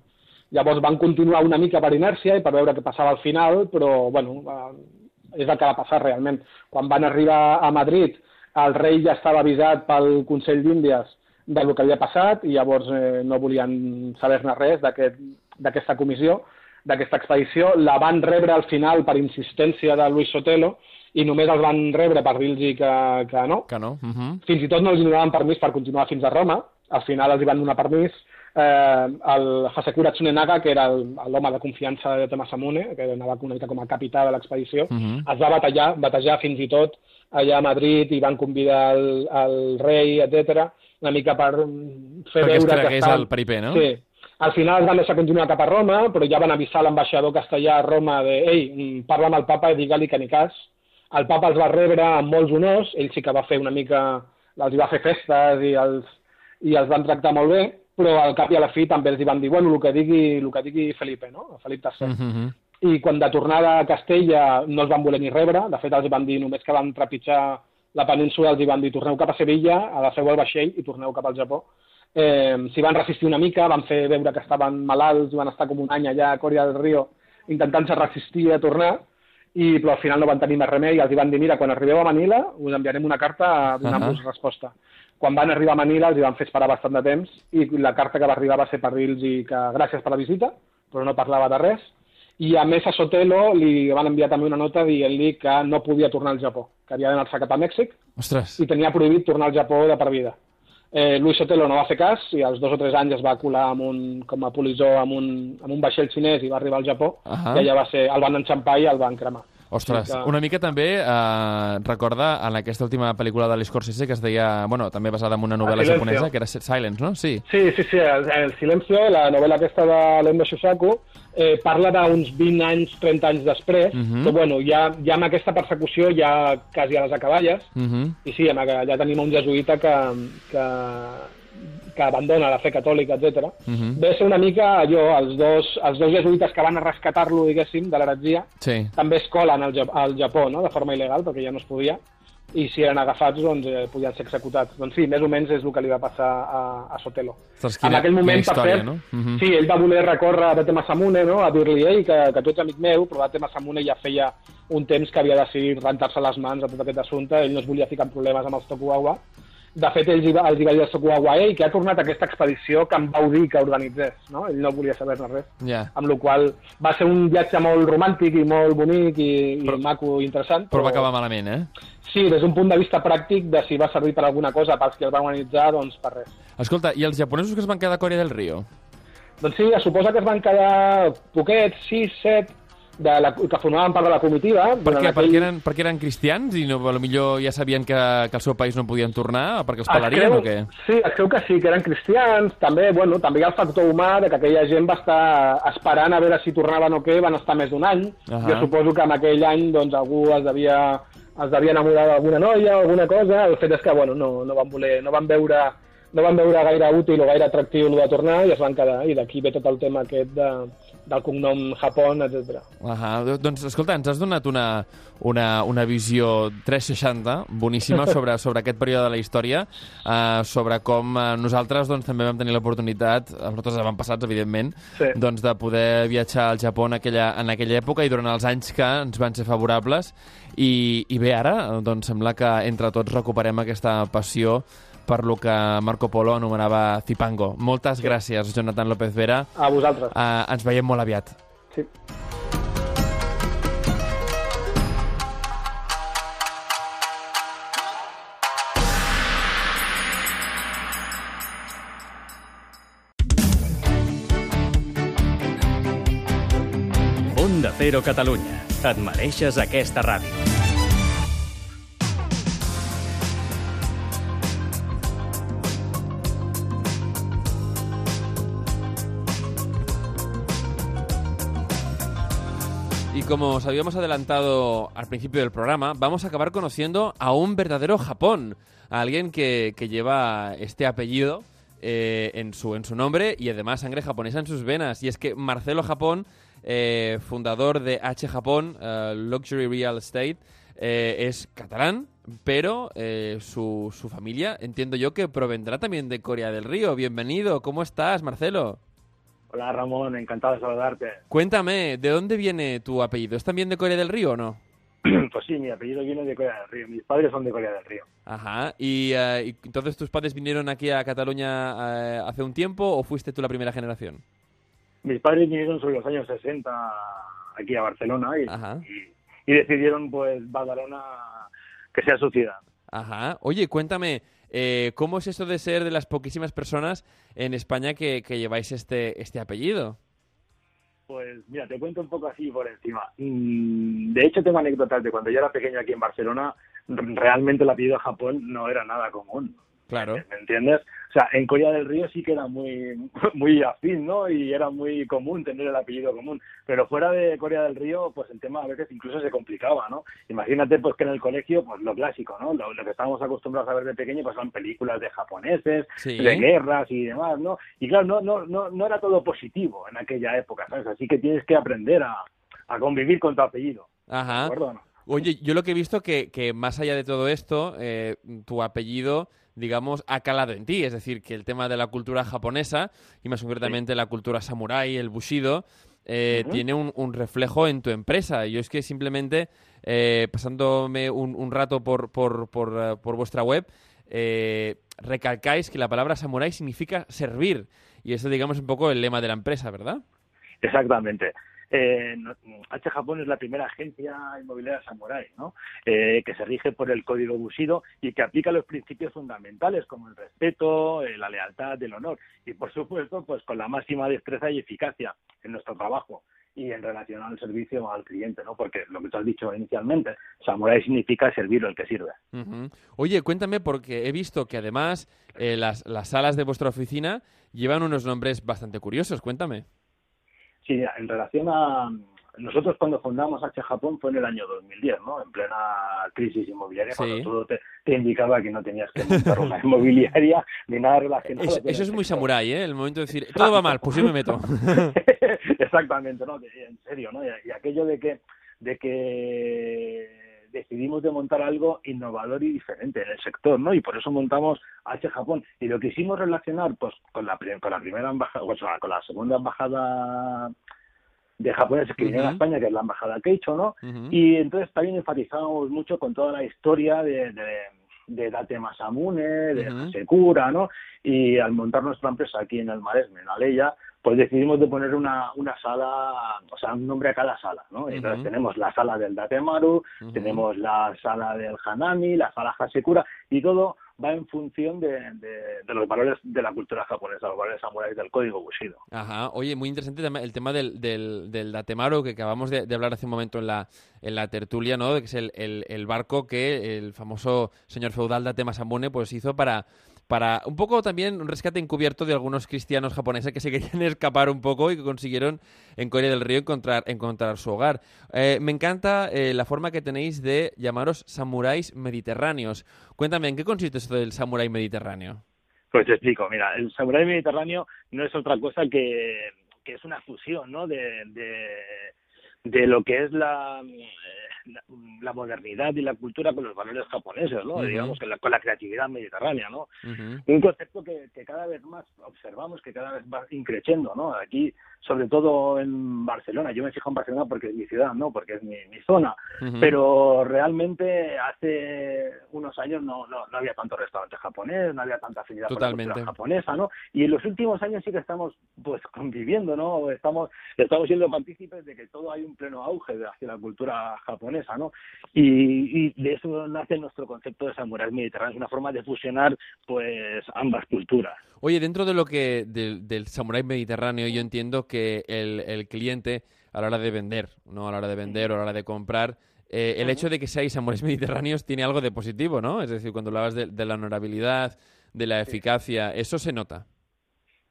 Llavors van continuar una mica per inèrcia i per veure què passava al final, però bueno, eh, és el que va passar realment. Quan van arribar a Madrid, el rei ja estava avisat pel Consell d'Índies del que havia passat i llavors eh, no volien saber-ne res d'aquest- d'aquesta comissió, d'aquesta expedició. La van rebre al final per insistència de Luis Sotelo i només els van rebre per dir-los que, que no, Que no? Uh -huh. fins i tot no els donaven permís per continuar fins a Roma. Al final els hi van donar permís. Eh, el Hasekura Tsunenaga, que era l'home de confiança de Temasamune, que anava una mica com a capità de l'expedició, Mhm. es va batallar, batejar fins i tot allà a Madrid i van convidar el, el rei, etc una mica per fer Perquè veure que cregués el periper, no? Sí. Al final es van deixar continuar cap a Roma, però ja van avisar l'ambaixador castellà a Roma de «Ei, parla amb el papa i digue-li que ni cas». El papa els va rebre amb molts honors, ell sí que va fer una mica... els va fer festes i els, i els van tractar molt bé, però al cap i a la fi també els hi van dir «Bueno, el que digui, el que digui Felipe, no? Felip III». Uh -huh. I quan de tornada a Castella no els van voler ni rebre, de fet els van dir només que van trepitjar la península, els van dir torneu cap a Sevilla, agafeu el vaixell i torneu cap al Japó. Eh, S'hi van resistir una mica, van fer veure que estaven malalts, van estar com un any allà a Coria del Rio intentant-se resistir a tornar, i, però al final no van tenir més remei i els van dir, mira, quan arribeu a Manila us enviarem una carta donant-vos Ahà. resposta. Quan van arribar a Manila els van fer esperar bastant de temps i la carta que va arribar va ser per dir-los que gràcies per la visita, però no parlava de res, i a més a Sotelo li van enviar també una nota dient-li que no podia tornar al Japó, que havia d'anar-se cap a Mèxic Ostres. i tenia prohibit tornar al Japó de per vida. Eh, Luis Sotelo no va fer cas i als dos o tres anys es va colar amb un, com a polissó amb un, amb un vaixell xinès i va arribar al Japó Ahà. i allà va ser, el van enxampar i el van cremar. Ostres, Sí que- una mica també eh, recorda en aquesta última pel·lícula de l'Scorsese que es deia, bueno, també basada en una novel·la japonesa, que era Silence, no? Sí. Sí, sí, sí, el, el Silencio, la novel·la aquesta de l'Endo Shusaku, eh, parla d'uns 20 anys, 30 anys després, Mhm. que bueno, ja, ja amb aquesta persecució ja quasi a les acaballes, Uh -huh. i sí, allà tenim un jesuïta que, que, que abandona la fe catòlica, etc. Mhm. Ve a ser una mica allò, els dos, els dos jesuïtes que van a rescatar-lo, diguéssim, de l'heretgia, Sí. també es colen al, al Japó, no?, de forma il·legal, perquè ja no es podia, i si eren agafats, doncs, eh, podien ser executats. Doncs sí, més o menys és el que li va passar a, a Sotelo. Ostres, en aquell moment, quina història, per cert, no? Mhm. sí, ell va voler recórrer a Date Masamune, no?, a dir-li, ei, que, que tu ets amic meu, però Date Masamune ja feia un temps que havia decidit rentar-se les mans a tot aquest assumpte, ell no es volia ficar en problemes amb els Tokugawa. De fet, ells hi va, els hi va dir als Tokugawa, ei, que ha tornat aquesta expedició que em vau dir que organitzés, no? Ell no volia saber-ne res Ja. amb la qual va ser un viatge molt romàntic i molt bonic i, Però- i maco i interessant. Però va acabar malament, eh? Sí, des d'un punt de vista pràctic, de si va servir per alguna cosa pels que el van organitzar, doncs per res. Escolta, i els japonesos que es van quedar a Corea del Rio? Doncs sí, es suposa que es van quedar poquets, 6, 7, de la, que formaven part de la comitiva. Per què? aquell- Perquè eren, perquè eren cristians i no, potser ja sabien que, que al seu país no podien tornar? Perquè els pelarien creu- o què? Sí, es creu que sí, que eren cristians. També, bueno, també hi ha el factor humà de que aquella gent va estar esperant a veure si tornaven o què, van estar més d'un any. Ahà. Jo suposo que en aquell any doncs, algú es devia, es devia enamorar d'alguna noia o alguna cosa. El fet és que bueno, no, no van voler, no van veure no van veure gaire útil o gaire atractiu el de tornar i es van quedar. I d'aquí ve tot el tema aquest de, del cognom Japón, etc. Ahà. Doncs, escolta, ens has donat una, una, una visió 360 boníssima <laughs> sobre, sobre aquest període de la història, eh, sobre com eh, nosaltres doncs, també vam tenir l'oportunitat, eh, nosaltres avantpassats, evidentment, Sí. doncs, de poder viatjar al Japó en aquella, en aquella època i durant els anys que ens van ser favorables. I, i bé, ara doncs, sembla que entre tots recuperem aquesta passió per lo que Marco Polo anomenava Zipango. Moltes gràcies, Jonathan López Vera. A vosaltres. Uh, ens veiem molt aviat. Sí. Onda Cero Catalunya. Et mereixes aquesta ràdio. Como os habíamos adelantado al principio del programa, vamos a acabar conociendo a un verdadero Japón, a alguien que, que lleva este apellido eh, en, su, en su nombre y además sangre japonesa en sus venas. Y es que Marcelo Japón, eh, fundador de H Japón, eh, Luxury Real Estate, eh, es catalán, pero eh, su, su familia entiendo yo que provendrá también de Corea del Río. Bienvenido, ¿cómo estás, Marcelo? Hola Ramón, encantado de saludarte. Cuéntame, ¿de dónde viene tu apellido? ¿Es también de Corea del Río o no? <clears throat> Pues sí, mi apellido viene de Corea del Río. Mis padres son de Corea del Río. Ajá. ¿Y, y entonces tus padres vinieron aquí a Cataluña eh, hace un tiempo o fuiste tú la primera generación? Mis padres vinieron sobre los años 60 aquí a Barcelona y, Ajá. y, y decidieron pues Badalona que sea su ciudad. Ajá. Oye, cuéntame, eh, ¿cómo es eso de ser de las poquísimas personas en España que, que lleváis este, este apellido? Pues mira, te cuento un poco así por encima. Mm, De hecho, tengo anécdotas de cuando yo era pequeño aquí en Barcelona, realmente el apellido Japón no era nada común. Claro. ¿Me entiendes? O sea, en Corea del Río sí que era muy, <laughs> muy afín, ¿no? Y era muy común tener el apellido común. Pero fuera de Corea del Río, pues el tema a veces incluso se complicaba, ¿no? Imagínate, pues que en el colegio, pues lo clásico, ¿no? Lo, lo que estábamos acostumbrados a ver de pequeño, pues son películas de japoneses, Sí. de guerras y demás, ¿no? Y claro, no, no, no, no era todo positivo en aquella época, ¿sabes? Así que tienes que aprender a, a convivir con tu apellido. ¿De Ajá. acuerdo o no? Oye, yo lo que he visto que, que más allá de todo esto, eh, tu apellido, digamos, ha calado en ti. Es decir, que el tema de la cultura japonesa, y más concretamente la cultura samurái, el bushido, eh, tiene un, un reflejo en tu empresa. Yo es que simplemente, eh, pasándome un, un rato por, por, por, eh, por vuestra web, eh, recalcáis que la palabra samurái significa servir. Y eso, digamos, es un poco el lema de la empresa, ¿verdad? Exactamente. Eh, H Japón es la primera agencia inmobiliaria samurái, ¿no? Eh, que se rige por el código Bushido y que aplica los principios fundamentales como el respeto, eh, la lealtad, el honor y por supuesto, pues con la máxima destreza y eficacia en nuestro trabajo. y en relación al servicio al cliente, ¿no? Porque lo que tú has dicho inicialmente, samurai significa servir el que sirve. Oye, cuéntame, porque he visto que además eh, las, las salas de vuestra oficina llevan unos nombres bastante curiosos. Cuéntame. Sí, en relación a nosotros cuando fundamos H Japón fue en el año 2010, ¿no? En plena crisis inmobiliaria, Sí. cuando todo te, te indicaba que no tenías que montar una <laughs> inmobiliaria ni nada relacionado. Es- eso es muy sector. samurái, ¿eh? El momento de decir, todo va mal, pues yo me meto. <laughs> <laughs> Exactamente, ¿no? En serio, ¿no? Y, y aquello de que, de que decidimos de montar algo innovador y diferente en el sector, ¿no? Y por eso montamos H Japón. Y lo quisimos relacionar, pues, con la, con la primera embajada, o sea, con la segunda embajada de japoneses que vinieron a. España, que es la embajada Keicho, ¿no? Y entonces también enfatizamos mucho con toda la historia de, de, de Date Masamune, de Ujú. Hasekura, ¿no? Y al montar nuestra empresa aquí en el Maresme, en Aleya, pues decidimos de poner una, una sala, o sea, un nombre a cada sala, ¿no? Entonces tenemos la sala del Datemaru, Ujú. tenemos la sala del Hanami, la sala Hasekura, y todo va en función de, de- de los valores de la cultura japonesa, los valores samuráis del código Bushido. Ajá, oye, muy interesante el tema del, del, del Datemaru que acabamos de, de hablar hace un momento en la, en la tertulia, ¿no? De que es el, el- el barco que el famoso señor feudal Date Masamune pues hizo para, para un poco también un rescate encubierto de algunos cristianos japoneses que se querían <laughs> escapar un poco y que consiguieron en Corea del Río encontrar, encontrar su hogar. Eh, me encanta eh, la forma que tenéis de llamaros samuráis mediterráneos. Cuéntame, ¿en qué consiste esto del samurái mediterráneo? Pues te explico, mira, el samurái mediterráneo no es otra cosa que, que es una fusión, ¿no? De, de, lo que es la, eh, la, la modernidad y la cultura con los valores japoneses, ¿no? Digamos, que la- con la creatividad mediterránea, ¿no? Un concepto que, que cada vez más observamos que cada vez va increciendo, ¿no? Aquí, sobre todo en Barcelona, yo me fijo en Barcelona porque es mi ciudad, ¿no? Porque es mi, mi zona, pero realmente hace unos años no, no, no había tanto restaurante japonés, no había tanta afinidad con la cultura japonesa, ¿no? Y en los últimos años sí que estamos pues conviviendo, ¿no? Estamos, estamos siendo partícipes de que todo hay un pleno auge hacia la cultura japonesa, ¿no? Y, y de eso nace nuestro concepto de samurái mediterráneo, una forma de fusionar pues ambas culturas. Oye, dentro de lo que del, del samurái mediterráneo, yo entiendo que el, el cliente a la hora de vender, no a la hora de vender o a la hora de comprar, eh, el hecho de que seáis samuráis <laughs> mediterráneos tiene algo de positivo, ¿no? Es decir, cuando hablabas de, de la honorabilidad, de la eficacia, eso se nota.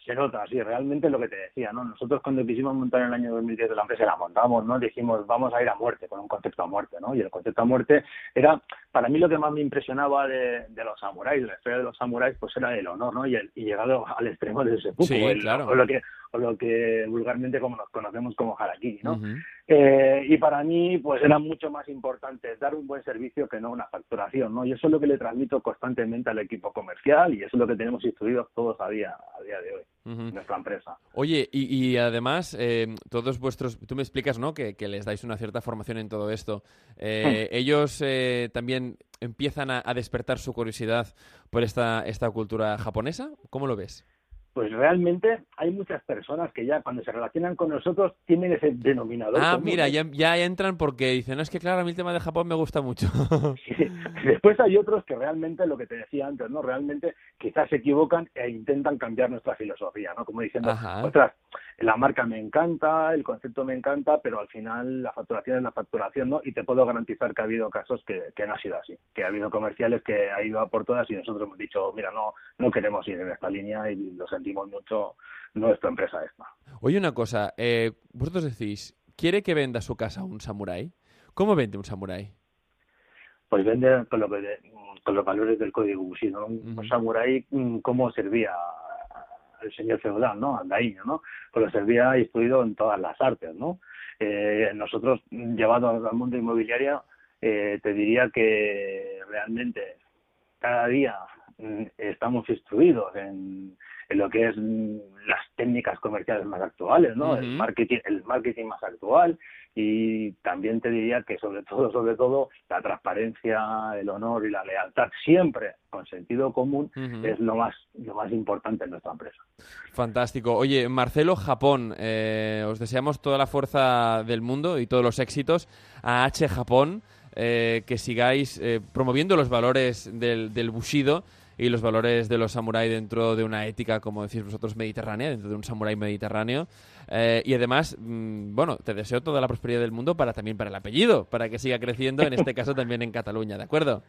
Se nota, sí, realmente lo que te decía, ¿no? Nosotros cuando quisimos montar en el año 2010 la empresa, la montamos, ¿no? Dijimos, vamos a ir a muerte, con un concepto a muerte, ¿no? Y el concepto a muerte era, para mí lo que más me impresionaba de, de los samuráis, la historia de los samuráis, pues era el honor, ¿no? Y, el, y llegado al extremo del seppuku, Sí, el- claro. o lo que o lo que vulgarmente como nos conocemos como harakiri, ¿no? Eh, y para mí, pues era mucho más importante dar un buen servicio que no una facturación, ¿no? Y eso es lo que le transmito constantemente al equipo comercial y eso es lo que tenemos instruidos todos a día, a día de hoy en nuestra empresa. Oye, y, y además, eh, todos vuestros, tú me explicas, ¿no? Que, que les dais una cierta formación en todo esto. Eh, ellos eh, empiezan a, a despertar su curiosidad por esta, esta cultura japonesa. ¿Cómo lo ves? Pues realmente hay muchas personas que ya cuando se relacionan con nosotros tienen ese denominador. Ah, común, mira, ¿no? ya, ya entran porque dicen, no, es que claro, a mí el tema de Japón me gusta mucho. <laughs> <laughs> Después hay otros que realmente, lo que te decía antes, ¿no? Realmente quizás se equivocan e intentan cambiar nuestra filosofía, ¿no? Como diciendo, Ajá. ostras, la marca me encanta, el concepto me encanta, pero al final la facturación es la facturación, ¿no? Y te puedo garantizar que ha habido casos que, que no ha sido así, que ha habido comerciales que ha ido a por todas y nosotros hemos dicho, mira, no, no queremos ir en esta línea y lo sentimos mucho, nuestra empresa esta. Oye, una cosa, eh, vosotros decís, ¿quiere que venda su casa un samurái? ¿Cómo vende un samurái? pues vende con, lo que, con los valores del código Bushido, ¿no? Un samurái, mm, cómo servía al señor feudal, ¿no? Al daimyo, ¿no? Pues lo servía instruido en todas las artes, ¿no? Eh, nosotros, llevados al mundo inmobiliario, eh, te diría que realmente cada día mm, estamos instruidos en, en lo que es mm, las técnicas comerciales más actuales, ¿no? El Ujú. marketing, el marketing más actual y también te diría que sobre <laughs> todo, sobre todo, la transparencia, el honor y la lealtad siempre con sentido común Ujú. es lo más lo más importante en nuestra empresa. Fantástico. Oye, Marcelo, Japón, eh, os deseamos toda la fuerza del mundo y todos los éxitos a H Japón, eh, que sigáis eh, promoviendo los valores del, del Bushido y los valores de los samuráis dentro de una ética, como decís vosotros, mediterránea, dentro de un samurái mediterráneo. Eh, y además, mm, bueno, te deseo toda la prosperidad del mundo para también para el apellido, para que siga creciendo, en este caso también en Cataluña, ¿de acuerdo?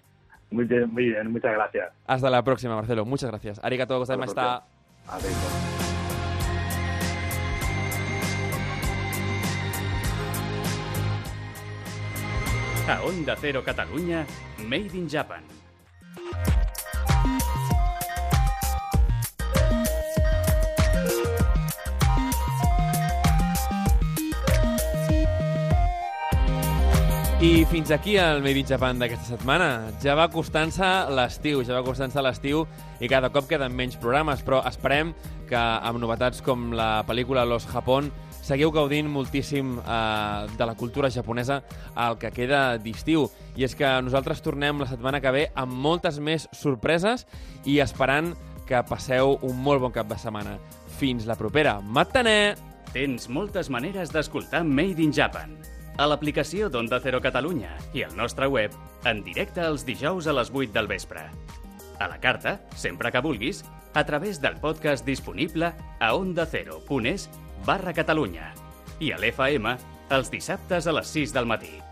Muy bien, muy bien, muchas gracias. Hasta la próxima, Marcelo. Muchas gracias. Arigato gozaimashita. Adiós. A Onda Cero Catalunya, Made in Japan. I fins aquí el Made in Japan d'aquesta setmana. Ja va costant-se l'estiu, ja va costant-se l'estiu i cada cop queden menys programes, però esperem que amb novetats com la pel·lícula Los Japón seguiu gaudint moltíssim eh, de la cultura japonesa al que queda d'estiu. I és que nosaltres tornem la setmana que ve amb moltes més sorpreses i esperant que passeu un molt bon cap de setmana. Fins la propera. Matané! Tens moltes maneres d'escoltar Made in Japan. A l'aplicació d'Onda Cero Catalunya i al nostre web, en directe els dijous a les 8 del vespre. A la carta, sempre que vulguis, a través del podcast disponible a ondacero.es barra Catalunya i a l'FM els dissabtes a les 6 del matí.